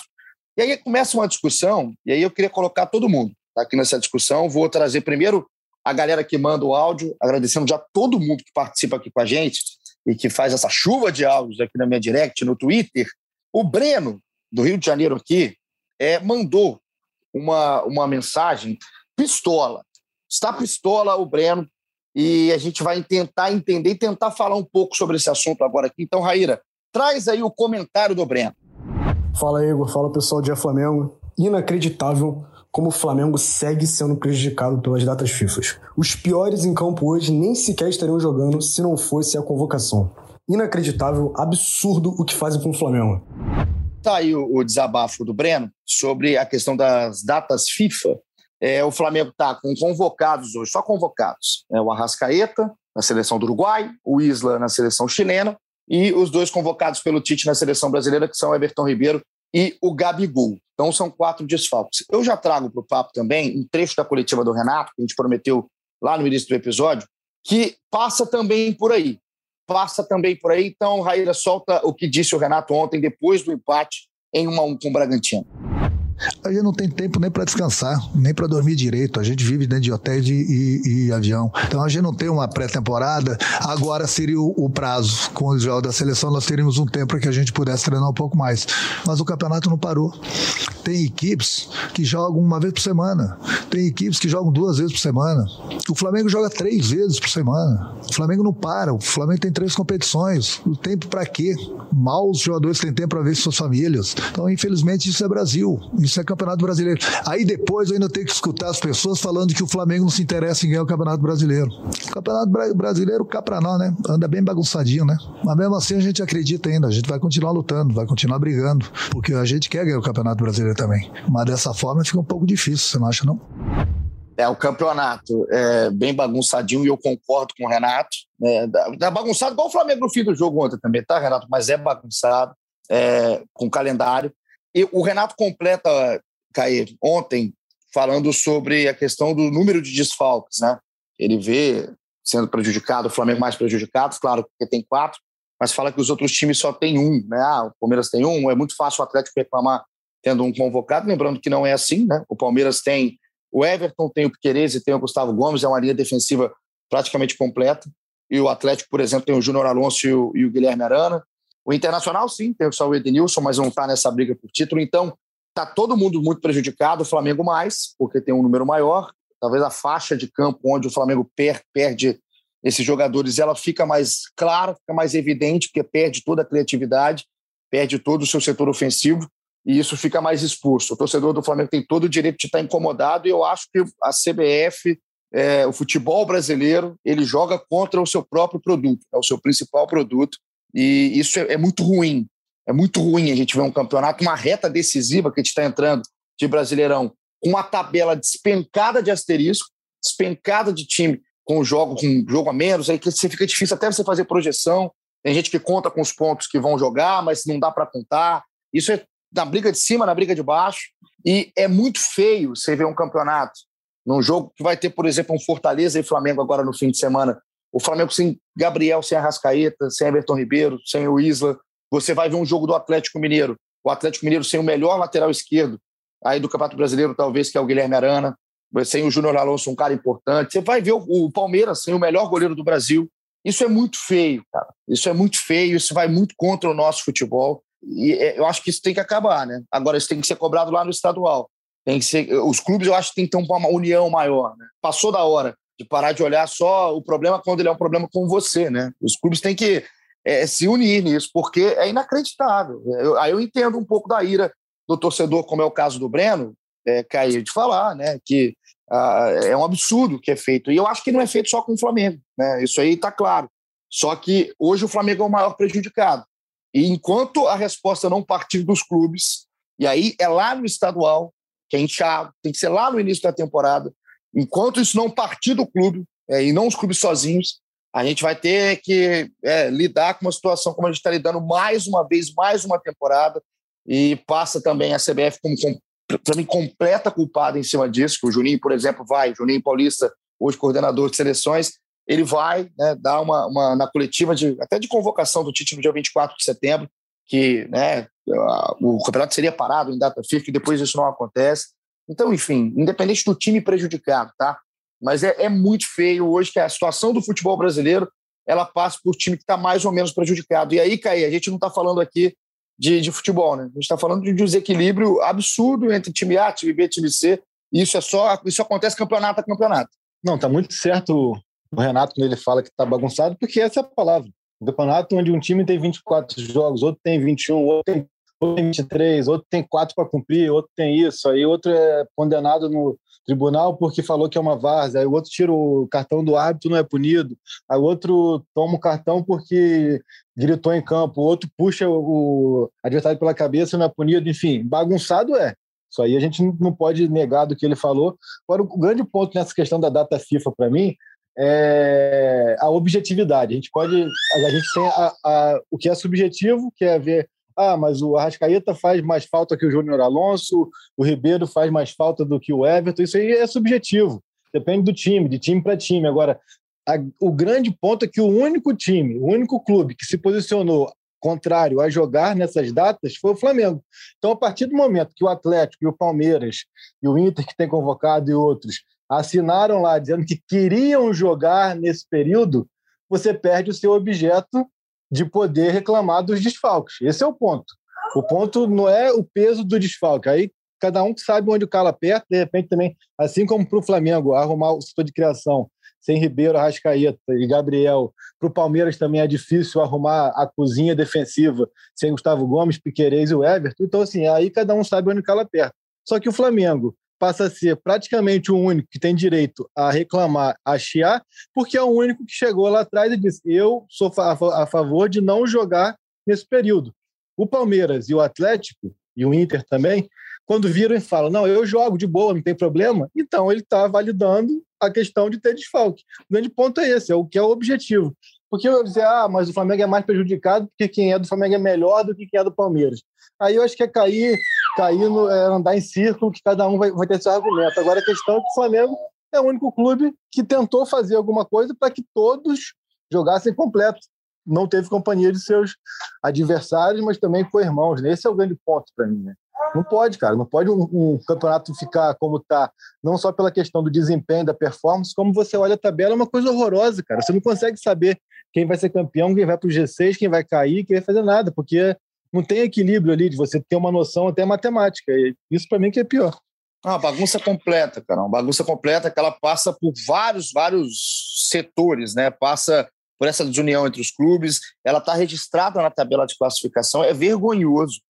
E aí começa uma discussão, e aí eu queria colocar todo mundo tá aqui nessa discussão. Vou trazer primeiro a galera que manda o áudio, agradecendo já todo mundo que participa aqui com a gente e que faz essa chuva de áudios aqui na minha direct, no Twitter. O Breno, do Rio de Janeiro aqui, é, mandou uma, uma mensagem pistola. Está pistola o Breno, e a gente vai tentar entender e tentar falar um pouco sobre esse assunto agora aqui. Então, Raíra, traz aí o comentário do Breno. Fala, Igor. Fala, pessoal de Flamengo. Inacreditável como o Flamengo segue sendo prejudicado pelas datas FIFA. Os piores em campo hoje nem sequer estariam jogando se não fosse a convocação. Inacreditável, absurdo o que fazem com o Flamengo. Tá aí o, desabafo do Breno sobre a questão das datas FIFA. É, o Flamengo está com convocados hoje, só convocados. É, o Arrascaeta, na seleção do Uruguai, o Isla na seleção chilena e os dois convocados pelo Tite na seleção brasileira, que são Everton Ribeiro e o Gabigol. Então são quatro desfalques. Eu já trago para o papo também um trecho da coletiva do Renato, que a gente prometeu lá no início do episódio, que passa também por aí. Passa também por aí. Então, Raíra, solta o que disse o Renato ontem, depois do empate em 1 a 1 com o Bragantino a gente não tem tempo nem para descansar, nem para dormir direito. A gente vive dentro de hotéis e, e, e avião. Então a gente não tem uma pré-temporada. Agora seria o, o, prazo. Com os jogos da seleção, nós teríamos um tempo para que a gente pudesse treinar um pouco mais. Mas o campeonato não parou. Tem equipes que jogam uma vez por semana. Tem equipes que jogam duas vezes por semana. O Flamengo joga três vezes por semana. O Flamengo não para. O Flamengo tem três competições. O tempo para quê? Mal os jogadores têm tempo para ver suas famílias. Então, infelizmente, isso é Brasil. Isso é Campeonato Brasileiro. Aí depois eu ainda tenho que escutar as pessoas falando que o Flamengo não se interessa em ganhar o Campeonato Brasileiro. O Campeonato Brasileiro, cá pra nós, né? Anda bem bagunçadinho, né? Mas mesmo assim a gente acredita ainda. A gente vai continuar lutando, vai continuar brigando. Porque a gente quer ganhar o Campeonato Brasileiro também. Mas dessa forma fica um pouco difícil, você não acha, não? É, o campeonato é bem bagunçadinho e eu concordo com o Renato. É, é bagunçado igual o Flamengo no fim do jogo ontem também, tá, Renato? Mas é bagunçado, é, com calendário. E o Renato completa, Caê, ontem, falando sobre a questão do número de desfalques, né? Ele vê sendo prejudicado, o Flamengo mais prejudicado, claro, porque tem quatro, mas fala que os outros times só tem um, né? Ah, o Palmeiras tem um, é muito fácil o Atlético reclamar tendo um convocado, lembrando que não é assim, né? O Palmeiras tem o Everton, tem o Piquerez e tem o Gustavo Gomes, é uma linha defensiva praticamente completa. E o Atlético, por exemplo, tem o Júnior Alonso e o, e o, Guilherme Arana. O Internacional, sim, tem só o Edenilson, mas não está nessa briga por título. Então, está todo mundo muito prejudicado, o Flamengo mais, porque tem um número maior. Talvez a faixa de campo onde o Flamengo per perde esses jogadores, ela fica mais clara, fica mais evidente, porque perde toda a criatividade, perde todo o seu setor ofensivo, e isso fica mais expulso. O torcedor do Flamengo tem todo o direito de estar incomodado, e eu acho que a CBF, é, o futebol brasileiro, ele joga contra o seu próprio produto, é o seu principal produto, e isso é, é muito ruim. É muito ruim a gente ver um campeonato, uma reta decisiva que a gente está entrando de Brasileirão, com uma tabela despencada de asterisco, despencada de time com jogo, com jogo a menos, aí que você fica difícil até você fazer projeção. Tem gente que conta com os pontos que vão jogar, mas não dá para contar. Isso é na briga de cima, na briga de baixo. E é muito feio você ver um campeonato num jogo que vai ter, por exemplo, um Fortaleza e Flamengo agora no fim de semana. O Flamengo sem Gabriel, sem Arrascaeta, sem Everton Ribeiro, sem o Isla. Você vai ver um jogo do Atlético Mineiro. O Atlético Mineiro sem o melhor lateral esquerdo aí do Campeonato Brasileiro, talvez, que é o Guilherme Arana sem o Júnior Alonso, um cara importante. Você vai ver o, Palmeiras sem o melhor goleiro do Brasil. Isso é muito feio, cara. Isso é muito feio, isso vai muito contra o nosso futebol. E é, eu acho que isso tem que acabar, né? Agora, isso tem que ser cobrado lá no estadual. Tem que ser, os clubes, eu acho que tem que ter uma união maior. Né? Passou da hora de parar de olhar só o problema quando ele é um problema com você, né? Os clubes têm que é, se unir nisso, porque é inacreditável. Eu, aí eu entendo um pouco da ira do torcedor, como é o caso do Breno, é, cair de falar, né? Que ah, é um absurdo que é feito. E eu acho que não é feito só com o Flamengo. Né? Isso aí está claro. Só que hoje o Flamengo é o maior prejudicado. E enquanto a resposta não partir dos clubes, e aí é lá no estadual, que é inchado, tem que ser lá no início da temporada, enquanto isso não partir do clube, é, e não os clubes sozinhos, a gente vai ter que é, lidar com uma situação como a gente está lidando mais uma vez, mais uma temporada, e passa também a CBF como completa culpada em cima disso, que o Juninho, por exemplo, vai, Juninho Paulista, hoje coordenador de seleções, ele vai né, dar uma, uma, na coletiva, de, até de convocação do título no dia 24 de setembro, que né, o campeonato seria parado em data FIFA, e depois isso não acontece. Então, enfim, independente do time prejudicado, tá? Mas é, é muito feio hoje que a situação do futebol brasileiro ela passa por time que está mais ou menos prejudicado. E aí, Caí, a gente não está falando aqui de, de futebol, né? A gente está falando de um desequilíbrio absurdo entre time A, time B, time C. E isso é só, isso acontece campeonato a campeonato. Não, tá muito certo o Renato quando ele fala que está bagunçado, porque essa é a palavra. Um campeonato onde um time tem 24 jogos, outro tem 21, outro tem, outro tem 23, outro tem quatro para cumprir, outro tem isso, aí outro é condenado no tribunal porque falou que é uma várzea, aí o outro tira o cartão do árbitro, não é punido, aí o outro toma o cartão porque gritou em campo, o outro puxa o adversário pela cabeça, não é punido, enfim, bagunçado é. Isso aí a gente não pode negar do que ele falou. Agora, o grande ponto nessa questão da data FIFA, para mim, é a objetividade. A gente pode. A gente tem a, a, o que é subjetivo, que é ver. Ah, mas o Arrascaeta faz mais falta que o Júnior Alonso, o Ribeiro faz mais falta do que o Everton. Isso aí é subjetivo. Depende do time, de time para time. Agora, a, o grande ponto é que o único time, o único clube que se posicionou contrário a jogar nessas datas foi o Flamengo. Então, a partir do momento que o Atlético e o Palmeiras e o Inter, que tem convocado e outros, assinaram lá dizendo que queriam jogar nesse período, você perde o seu objeto de poder reclamar dos desfalques. Esse é o ponto. O ponto não é o peso do desfalque. Aí cada um sabe onde o cala aperta, de repente também, assim como para o Flamengo, arrumar o setor de criação sem Ribeiro, Arrascaeta e Gabriel. Para o Palmeiras também é difícil arrumar a cozinha defensiva sem Gustavo Gomes, Piquerez e o Everton. Então, assim, aí cada um sabe onde cala perto. Só que o Flamengo passa a ser praticamente o único que tem direito a reclamar, a chiar, porque é o único que chegou lá atrás e disse: eu sou a favor de não jogar nesse período. O Palmeiras e o Atlético, e o Inter também, quando viram e falam, não, eu jogo de boa, não tem problema, então ele está validando a questão de ter desfalque. O grande ponto é esse, é o que é o objetivo. Porque eu dizer, ah, mas o Flamengo é mais prejudicado porque quem é do Flamengo é melhor do que quem é do Palmeiras. Aí eu acho que é cair, cair no, é andar em círculo, que cada um vai, vai ter seu argumento. Agora a questão é que o Flamengo é o único clube que tentou fazer alguma coisa para que todos jogassem completo. não teve companhia de seus adversários, mas também com irmãos. Esse é o grande ponto para mim. Né? Não pode, cara. Não pode um, um campeonato ficar como está, não só pela questão do desempenho, da performance, como você olha a tabela, é uma coisa horrorosa, cara. Você não consegue saber quem vai ser campeão, quem vai para o G6, quem vai cair, quem vai fazer nada, porque não tem equilíbrio ali de você ter uma noção até matemática. Isso para mim que é pior. Uma bagunça completa, cara. Uma bagunça completa que ela passa por vários, vários setores, né? Passa por essa desunião entre os clubes. Ela está registrada na tabela de classificação. É vergonhoso.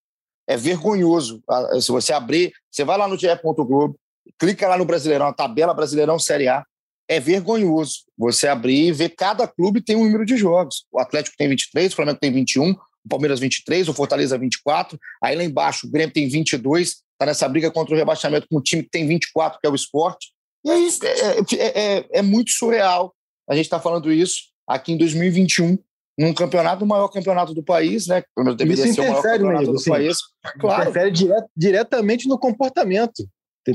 É vergonhoso. Se você abrir, você vai lá no GE. Globo, clica lá no Brasileirão, a tabela Brasileirão Série A. É vergonhoso você abrir e ver cada clube tem um número de jogos. O Atlético tem 23, o Flamengo tem 21, o Palmeiras 23, o Fortaleza 24. Aí lá embaixo o Grêmio tem 22, está nessa briga contra o rebaixamento com um time que tem 24, que é o esporte. E aí é, é, é, é muito surreal a gente está falando isso aqui em 2021, num campeonato, o maior campeonato do país, né? Deveria isso ser o maior campeonato amigo, do sim. país. Claro. Interfere dire diretamente no comportamento.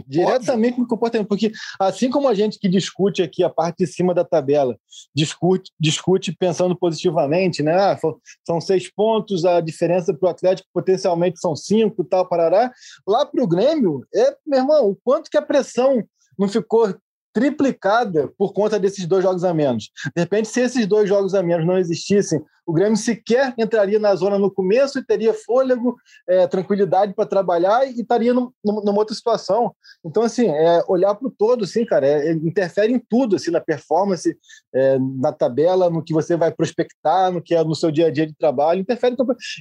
Diretamente Óbvio. no comportamento, porque assim como a gente que discute aqui a parte de cima da tabela, discute, discute pensando positivamente, né? Ah, são seis pontos, a diferença para o Atlético potencialmente são cinco, tal, parará. Lá para o Grêmio, é, meu irmão, o quanto que a pressão não ficou triplicada por conta desses dois jogos a menos. De repente, se esses dois jogos a menos não existissem, o Grêmio sequer entraria na zona no começo e teria fôlego, é, tranquilidade para trabalhar e estaria num, numa outra situação. Então, assim, é, olhar para o todo, assim, cara, é, interfere em tudo, assim, na performance, é, na tabela, no que você vai prospectar, no que é no seu dia a dia de trabalho, interfere.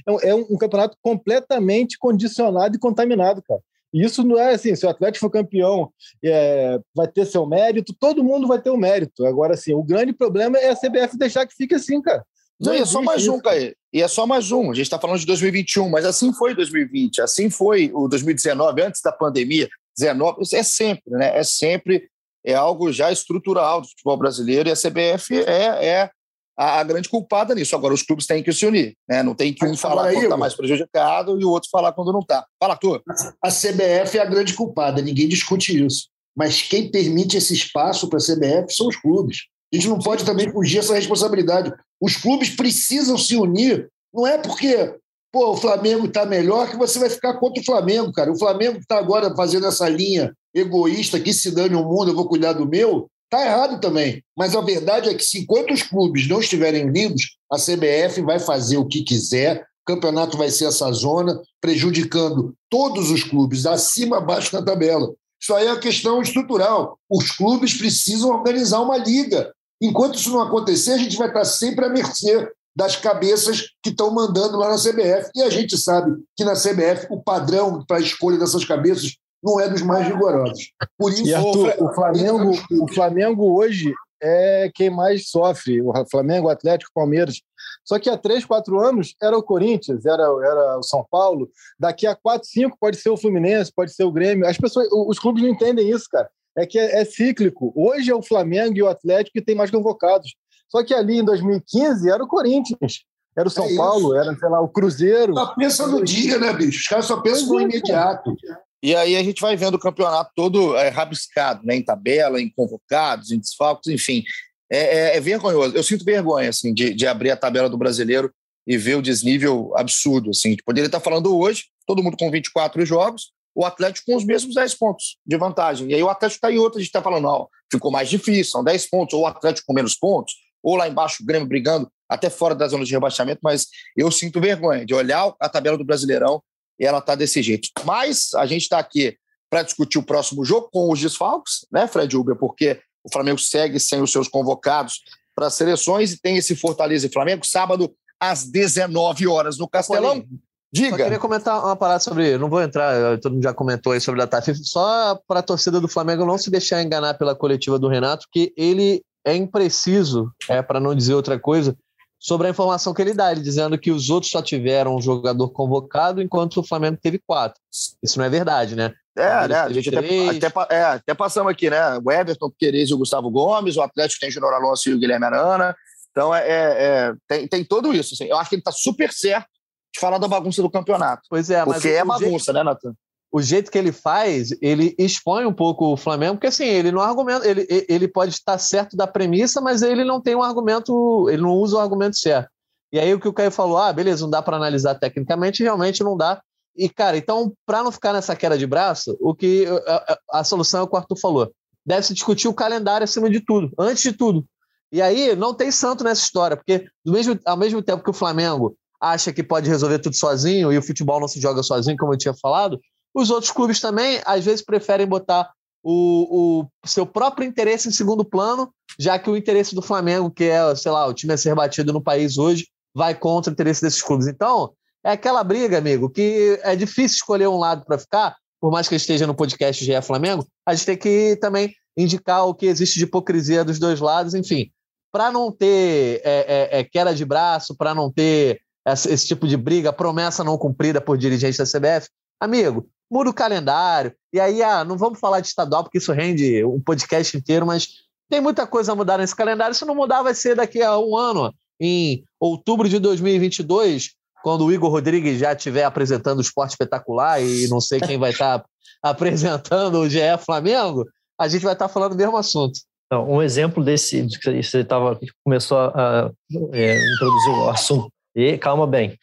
É um, é um campeonato completamente condicionado e contaminado, cara. Isso não é assim, se o Atlético for campeão, é, vai ter seu mérito, todo mundo vai ter o mérito. Agora, assim, o grande problema é a CBF deixar que fique assim, cara. Não, não e é só mais isso. um, Caí. E é só mais um. A gente está falando de 2021, mas assim foi 2020, assim foi o 2019, antes da pandemia. 19, é sempre, né? É sempre é algo já estrutural do futebol brasileiro e a CBF é, é a, a, grande culpada nisso. Agora, os clubes têm que se unir, né? Não tem que um falar quando está mais prejudicado e o outro falar quando não está. Fala, tu. A CBF é a grande culpada, ninguém discute isso. Mas quem permite esse espaço para a CBF são os clubes. A gente não pode também fugir essa responsabilidade. Os clubes precisam se unir. Não é porque pô, o Flamengo está melhor que você vai ficar contra o Flamengo, cara. O Flamengo que está agora fazendo essa linha egoísta que se dane o mundo, eu vou cuidar do meu, Está errado também. Mas a verdade é que, se enquanto os clubes não estiverem unidos, a CBF vai fazer o que quiser, o campeonato vai ser essa zona, prejudicando todos os clubes, acima, abaixo na tabela. Isso aí é uma questão estrutural. Os clubes precisam organizar uma liga. Enquanto isso não acontecer, a gente vai estar sempre à mercê das cabeças que estão mandando lá na CBF. E a gente sabe que na CBF o padrão para a escolha dessas cabeças não é dos mais rigorosos. Por isso, Arthur, o Flamengo, o Flamengo hoje é quem mais sofre. O Flamengo, o Atlético, o Palmeiras. Só que há três, quatro anos era o Corinthians, era, era o São Paulo. Daqui a quatro, cinco pode ser o Fluminense, pode ser o Grêmio. As pessoas, os clubes não entendem isso, cara. É que é, é cíclico. Hoje é o Flamengo e o Atlético que tem mais convocados. Só que ali em 2015 era o Corinthians. Era o São é Paulo, era, sei lá, o Cruzeiro. Só pensa no dia, né, bicho? Os caras só pensam no imediato. E aí a gente vai vendo o campeonato todo é, rabiscado, né? Em tabela, em convocados, em desfalques, enfim. É, é, é vergonhoso. Eu sinto vergonha, assim, de, de, abrir a tabela do brasileiro e ver o desnível absurdo, assim. Poderia estar falando hoje, todo mundo com 24 jogos, o Atlético com os mesmos 10 pontos de vantagem. E aí o Atlético está em outra, a gente está falando, ó, ficou mais difícil, são 10 pontos, ou o Atlético com menos pontos, ou lá embaixo o Grêmio brigando até fora da zona de rebaixamento, mas eu sinto vergonha de olhar a tabela do Brasileirão e ela está desse jeito. Mas a gente está aqui para discutir o próximo jogo com os desfalques, né, Fred Uber? Porque o Flamengo segue sem os seus convocados para as seleções e tem esse Fortaleza e Flamengo sábado às 19 horas no Castelão. Diga. Eu queria comentar uma parada sobre. Não vou entrar, todo mundo já comentou aí sobre a FIFA. Só para a torcida do Flamengo não se deixar enganar pela coletiva do Renato, que ele é impreciso, é para não dizer outra coisa, sobre a informação que ele dá, ele dizendo que os outros só tiveram um jogador convocado, enquanto o Flamengo teve quatro. Isso não é verdade, né? É, né? A gente até, até, é, até, passamos aqui, né? O Everton, o Querez e o Gustavo Gomes, o Atlético tem o Júnior Alonso e o Guilherme Arana. Então, é, é, é tem, tem tudo isso. Assim. Eu acho que ele está super certo de falar da bagunça do campeonato. Pois é, mas. Porque é bagunça, jeito... né, Natan? O jeito que ele faz, ele expõe um pouco o Flamengo, porque assim, ele não argumenta, ele, ele pode estar certo da premissa, mas ele não tem um argumento, ele não usa o argumento certo. E aí o que o Caio falou, ah, beleza, não dá para analisar tecnicamente, realmente não dá. E, cara, então, para não ficar nessa queda de braço, o que a, a, a solução é o que o Arthur falou. Deve-se discutir o calendário acima de tudo, antes de tudo. E aí não tem santo nessa história, porque do mesmo, ao mesmo tempo que o Flamengo acha que pode resolver tudo sozinho e o futebol não se joga sozinho, como eu tinha falado, os outros clubes também, às vezes, preferem botar o, o seu próprio interesse em segundo plano, já que o interesse do Flamengo, que é, sei lá, o time a ser batido no país hoje, vai contra o interesse desses clubes. Então, é aquela briga, amigo, que é difícil escolher um lado para ficar, por mais que esteja no podcast GE Flamengo, a gente tem que também indicar o que existe de hipocrisia dos dois lados, enfim. Para não ter é, é, é, queda de braço, para não ter esse, esse tipo de briga, promessa não cumprida por dirigentes da CBF, amigo, muda o calendário. E aí, ah, não vamos falar de estadual, porque isso rende um podcast inteiro, mas tem muita coisa a mudar nesse calendário. Se não mudar, vai ser daqui a um ano, em outubro de 2022, quando o Igor Rodrigues já estiver apresentando o esporte espetacular e não sei quem vai estar tá apresentando o GE Flamengo, a gente vai estar tá falando o mesmo assunto. Então, um exemplo desse, que você tava, começou a, é, introduzir o assunto, e calma bem,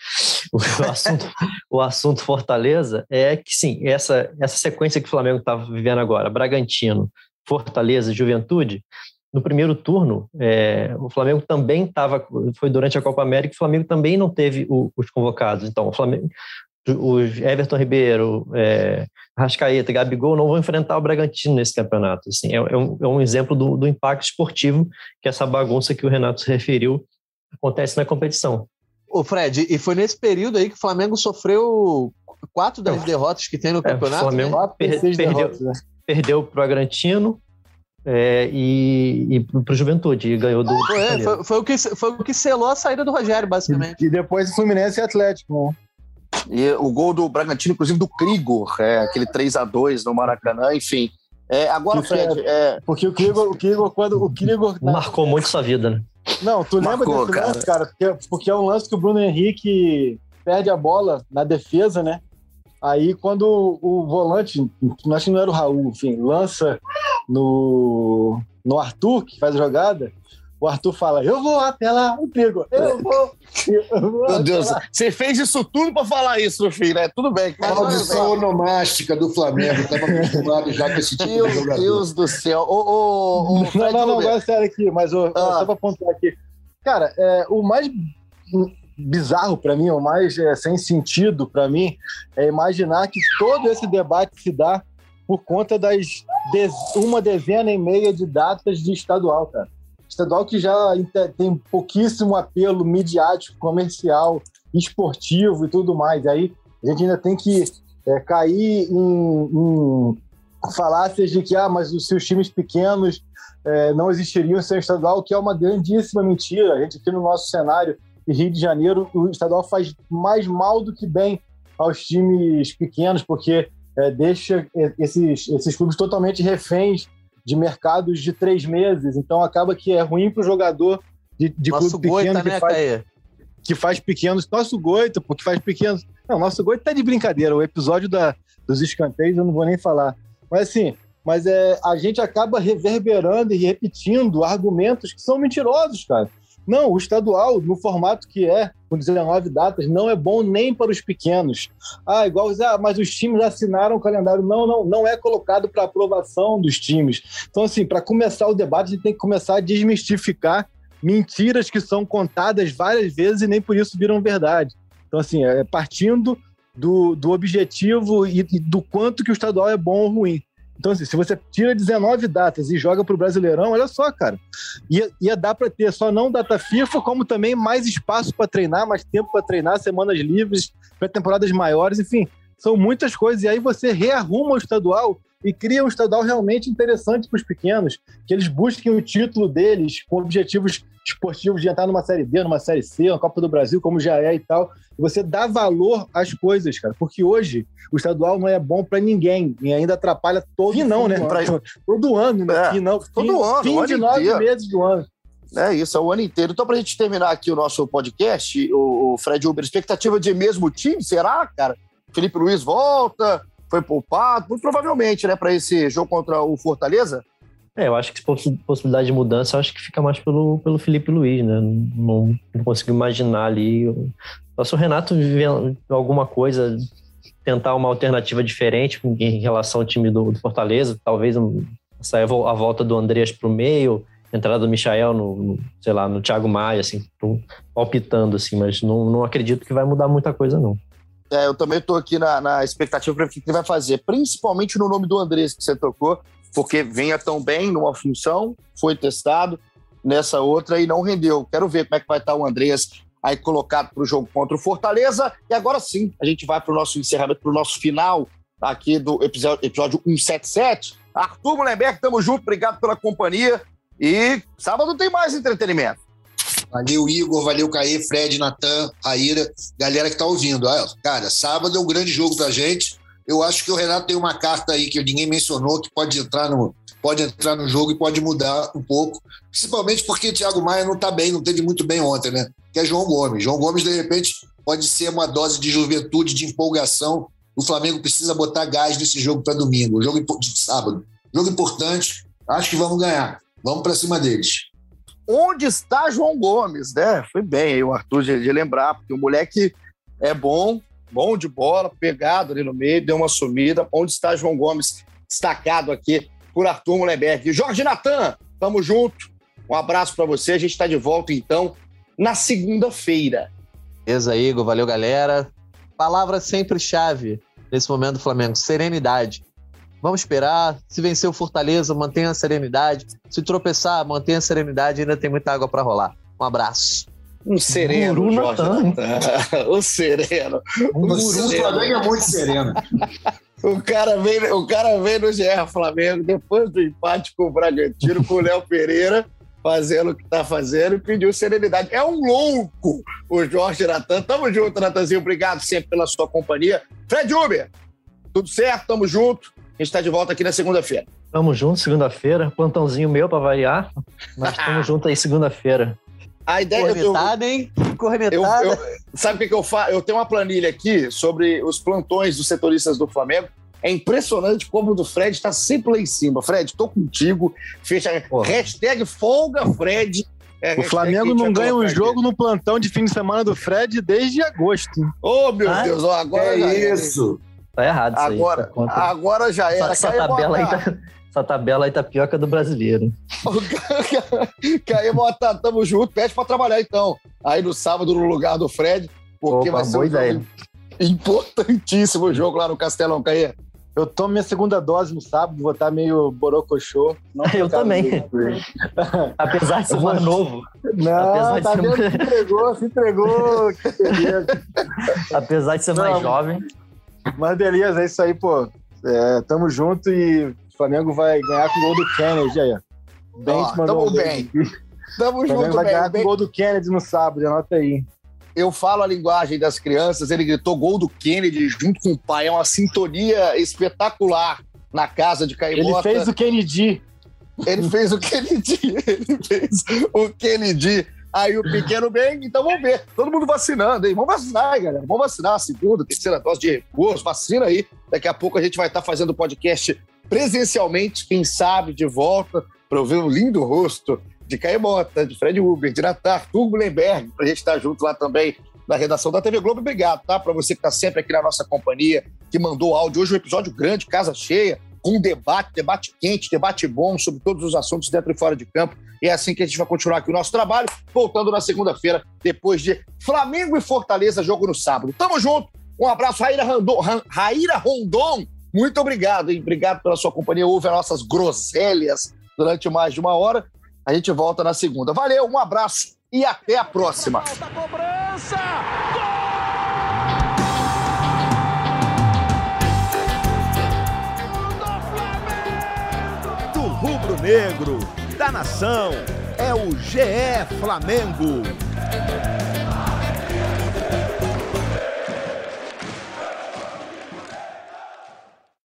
o assunto, o assunto Fortaleza é que sim, essa, essa sequência que o Flamengo está vivendo agora, Bragantino, Fortaleza, Juventude, no primeiro turno, é, o Flamengo também estava, foi durante a Copa América, o Flamengo também não teve o, os convocados. Então, o Flamengo, os Everton Ribeiro, é, Rascaeta, Gabigol não vão enfrentar o Bragantino nesse campeonato. Assim, é, é, um, é um, exemplo do, do, impacto esportivo que essa bagunça que o Renato se referiu acontece na competição. O Fred, e foi nesse período aí que o Flamengo sofreu quatro das derrotas que tem no é, campeonato. o Flamengo né? per, perdeu, derrotas, né? perdeu para o Bragantino, é, e, e para o Juventude, e ganhou do. Foi, foi, foi, o que, foi o que selou a saída do Rogério, basicamente. E, e depois o Fluminense e Atlético. Né? E o gol do Bragantino, inclusive do Krigor, é, aquele 3 a 2 no Maracanã, enfim. É, agora, Fred. É... Porque o Krigor, o Krigor, quando o Krigor. Marcou muito sua vida, né? Não, tu lembra Marcou, desse cara. lance, cara? Porque, porque é um lance que o Bruno Henrique perde a bola na defesa, né? Aí quando o volante, acho que não era o Raul, enfim, lança no, no Arthur, que faz a jogada, o Arthur fala: Eu vou até lá, o Pigo, eu vou. Eu vou Meu Deus, lá. você fez isso tudo para falar isso no fim, né? Tudo bem. A audição onomástica do Flamengo, estava acostumado já com esse tipo Meu de jogador. Deus do céu. Ô, ô, ô, não, não, não, agora é sério aqui, mas ô, ah. só para pontuar aqui. Cara, é, o mais bizarro para mim, o mais é, sem sentido para mim, é imaginar que todo esse debate se dá por conta das de, uma dezena e meia de datas de estadual, cara. Estadual que já tem pouquíssimo apelo midiático, comercial, esportivo e tudo mais. Aí a gente ainda tem que é, cair em, em falácias de que ah, mas os times pequenos é, não existiriam sem estadual, que é uma grandíssima mentira. A gente aqui no nosso cenário e Rio de Janeiro, o estadual faz mais mal do que bem aos times pequenos, porque é, deixa esses, esses clubes totalmente reféns de mercados de três meses. Então acaba que é ruim para o jogador de, de clube pequeno goita, que, né, faz, que faz pequenos. Nosso Goita, porque faz pequenos. Não, nosso Goita tá de brincadeira. O episódio da, dos escanteios eu não vou nem falar. Mas assim, mas é, a gente acaba reverberando e repetindo argumentos que são mentirosos, cara. Não, o estadual, no formato que é, com 19 datas, não é bom nem para os pequenos. Ah, igual, ah, mas os times assinaram o calendário. Não, não, não é colocado para aprovação dos times. Então, assim, para começar o debate, a gente tem que começar a desmistificar mentiras que são contadas várias vezes e nem por isso viram verdade. Então, assim, é partindo do, do objetivo e, e do quanto que o estadual é bom ou ruim. Então, assim, se você tira 19 datas e joga para o Brasileirão, olha só, cara. Ia, ia dar para ter só não data FIFA, como também mais espaço para treinar, mais tempo para treinar, semanas livres, pré-temporadas maiores, enfim. São muitas coisas. E aí você rearruma o estadual e cria um estadual realmente interessante para os pequenos, que eles busquem o título deles com objetivos esportivos de entrar numa Série B, numa Série C, na Copa do Brasil, como já é e tal. Você dá valor às coisas, cara, porque hoje o estadual não é bom para ninguém e ainda atrapalha todo e não, né? Pra... Todo ano, né? É, não, todo fim, ano, fim de nove inteiro. meses do ano. É isso, é o ano inteiro. Então, para a gente terminar aqui o nosso podcast, o, Fred Uber, expectativa de mesmo time, será, cara? Felipe Luiz volta, foi poupado, muito provavelmente, né, para esse jogo contra o Fortaleza? É, eu acho que possibilidade de mudança, acho que fica mais pelo, pelo Felipe Luiz, né? Não, não consigo imaginar ali. Se o Renato viver alguma coisa, tentar uma alternativa diferente em relação ao time do, do Fortaleza, talvez sair a volta do Andreas para o meio, entrada do Michael no, no, sei lá, no Thiago Maia, assim, palpitando, assim, mas não, não acredito que vai mudar muita coisa, não. É, eu também estou aqui na, na expectativa para o que ele vai fazer, principalmente no nome do Andrés que você tocou, porque venha tão bem numa função, foi testado nessa outra e não rendeu. Quero ver como é que vai estar o Andrés aí colocado para o jogo contra o Fortaleza. E agora sim, a gente vai para o nosso encerramento, para o nosso final aqui do episódio, episódio 177. Arthur Mullenberg, tamo junto, obrigado pela companhia. E sábado tem mais entretenimento. Valeu, Igor, valeu, Caê, Fred, Natan, Raíra, galera que tá ouvindo. Cara, sábado é um grande jogo pra gente. Eu acho que o Renato tem uma carta aí que ninguém mencionou, que pode entrar no, pode entrar no jogo e pode mudar um pouco. Principalmente porque Thiago Maia não tá bem, não teve muito bem ontem, né? Que é João Gomes. João Gomes, de repente, pode ser uma dose de juventude, de empolgação. O Flamengo precisa botar gás nesse jogo para domingo, jogo de sábado. Jogo importante, acho que vamos ganhar. Vamos para cima deles. Onde está João Gomes, né? Foi bem aí o Arthur de, de lembrar, porque o moleque é bom, bom de bola, pegado ali no meio, deu uma sumida. Onde está João Gomes, destacado aqui por Arthur Mullenberg. Jorge Natan, tamo junto. Um abraço para você. A gente está de volta, então, na segunda-feira. Beleza, Igor. Valeu, galera. Palavra sempre chave nesse momento do Flamengo: serenidade. Vamos esperar. Se vencer o Fortaleza, mantenha a serenidade. Se tropeçar, mantenha a serenidade. Ainda tem muita água para rolar. Um abraço. Um sereno, Guru Jorge. o sereno. Um o Flamengo é muito sereno. o cara vem, o cara vem no GR Flamengo depois do empate com o Bragantino, com o Léo Pereira fazendo o que tá fazendo e pediu serenidade. É um louco o Jorge Natan. Tamo junto, Natanzinho. Obrigado sempre pela sua companhia. Fred Uber, tudo certo? Tamo junto. A gente está de volta aqui na segunda-feira. Tamo junto, segunda-feira. Plantãozinho meu para variar. Mas tamo junto aí segunda-feira. A ideia Cornetada, hein? Cornetada. Eu, eu, sabe o que, que eu faço? Eu tenho uma planilha aqui sobre os plantões dos setoristas do Flamengo. É impressionante como o do Fred está sempre lá em cima. Fred, tô contigo. Fecha. Porra. Hashtag folga, Fred. É, o Flamengo não ganha um jogo aqui. no plantão de fim de semana do Fred desde agosto. Ô, oh, meu ah, Deus, agora é isso. Tá errado isso agora, aí. Agora já era. Essa, essa tabela, aí tá, essa tabela aí tá pior que a do brasileiro. Caí, Mota, tamo junto. Pede pra trabalhar então. Aí no sábado, no lugar do Fred, porque Opa, vai ser um ideia. importantíssimo jogo lá no Castelão, Caí. Eu tomo minha segunda dose no sábado, vou estar meio borocochô. eu também. Apesar de ser mais novo. Não, Apesar tá de ser... se entregou, se entregou. Apesar de ser Não, mais jovem. Mas beleza, é isso aí, pô. É, tamo junto e o Flamengo vai ganhar com o gol do Kennedy aí. Bem, oh, mandou tamo bem. Tamo junto, vai ganhar bem. com o gol do Kennedy no sábado, anota aí. Eu falo a linguagem das crianças, ele gritou gol do Kennedy junto com o pai. É uma sintonia espetacular na casa de Caimota. Ele fez o Kennedy. Ele fez o Kennedy. Ele fez o Kennedy. Aí o pequeno bem, então vamos ver. Todo mundo vacinando, hein? Vamos vacinar, aí, galera. Vamos vacinar a segunda, terceira dose de reforço. Vacina aí. Daqui a pouco a gente vai estar fazendo podcast presencialmente, quem sabe, de volta, para eu ver o lindo rosto de Caio Mota, de Fred Uber, de Natar, Arthur Mullenberg, para a gente estar junto lá também na redação da TV Globo. Obrigado, tá? Para você que está sempre aqui na nossa companhia, que mandou áudio. Hoje um episódio grande, casa cheia, com debate, debate quente, debate bom sobre todos os assuntos dentro e fora de campo. E é assim que a gente vai continuar aqui o nosso trabalho, voltando na segunda-feira, depois de Flamengo e Fortaleza, jogo no sábado. Tamo junto. Um abraço, Raíra, Randon, Raíra Rondon. Muito obrigado, hein? Obrigado pela sua companhia. Ouve as nossas groselhas durante mais de uma hora. A gente volta na segunda. Valeu, um abraço e até a próxima. Cobrança! Negro da nação. É o GE Flamengo.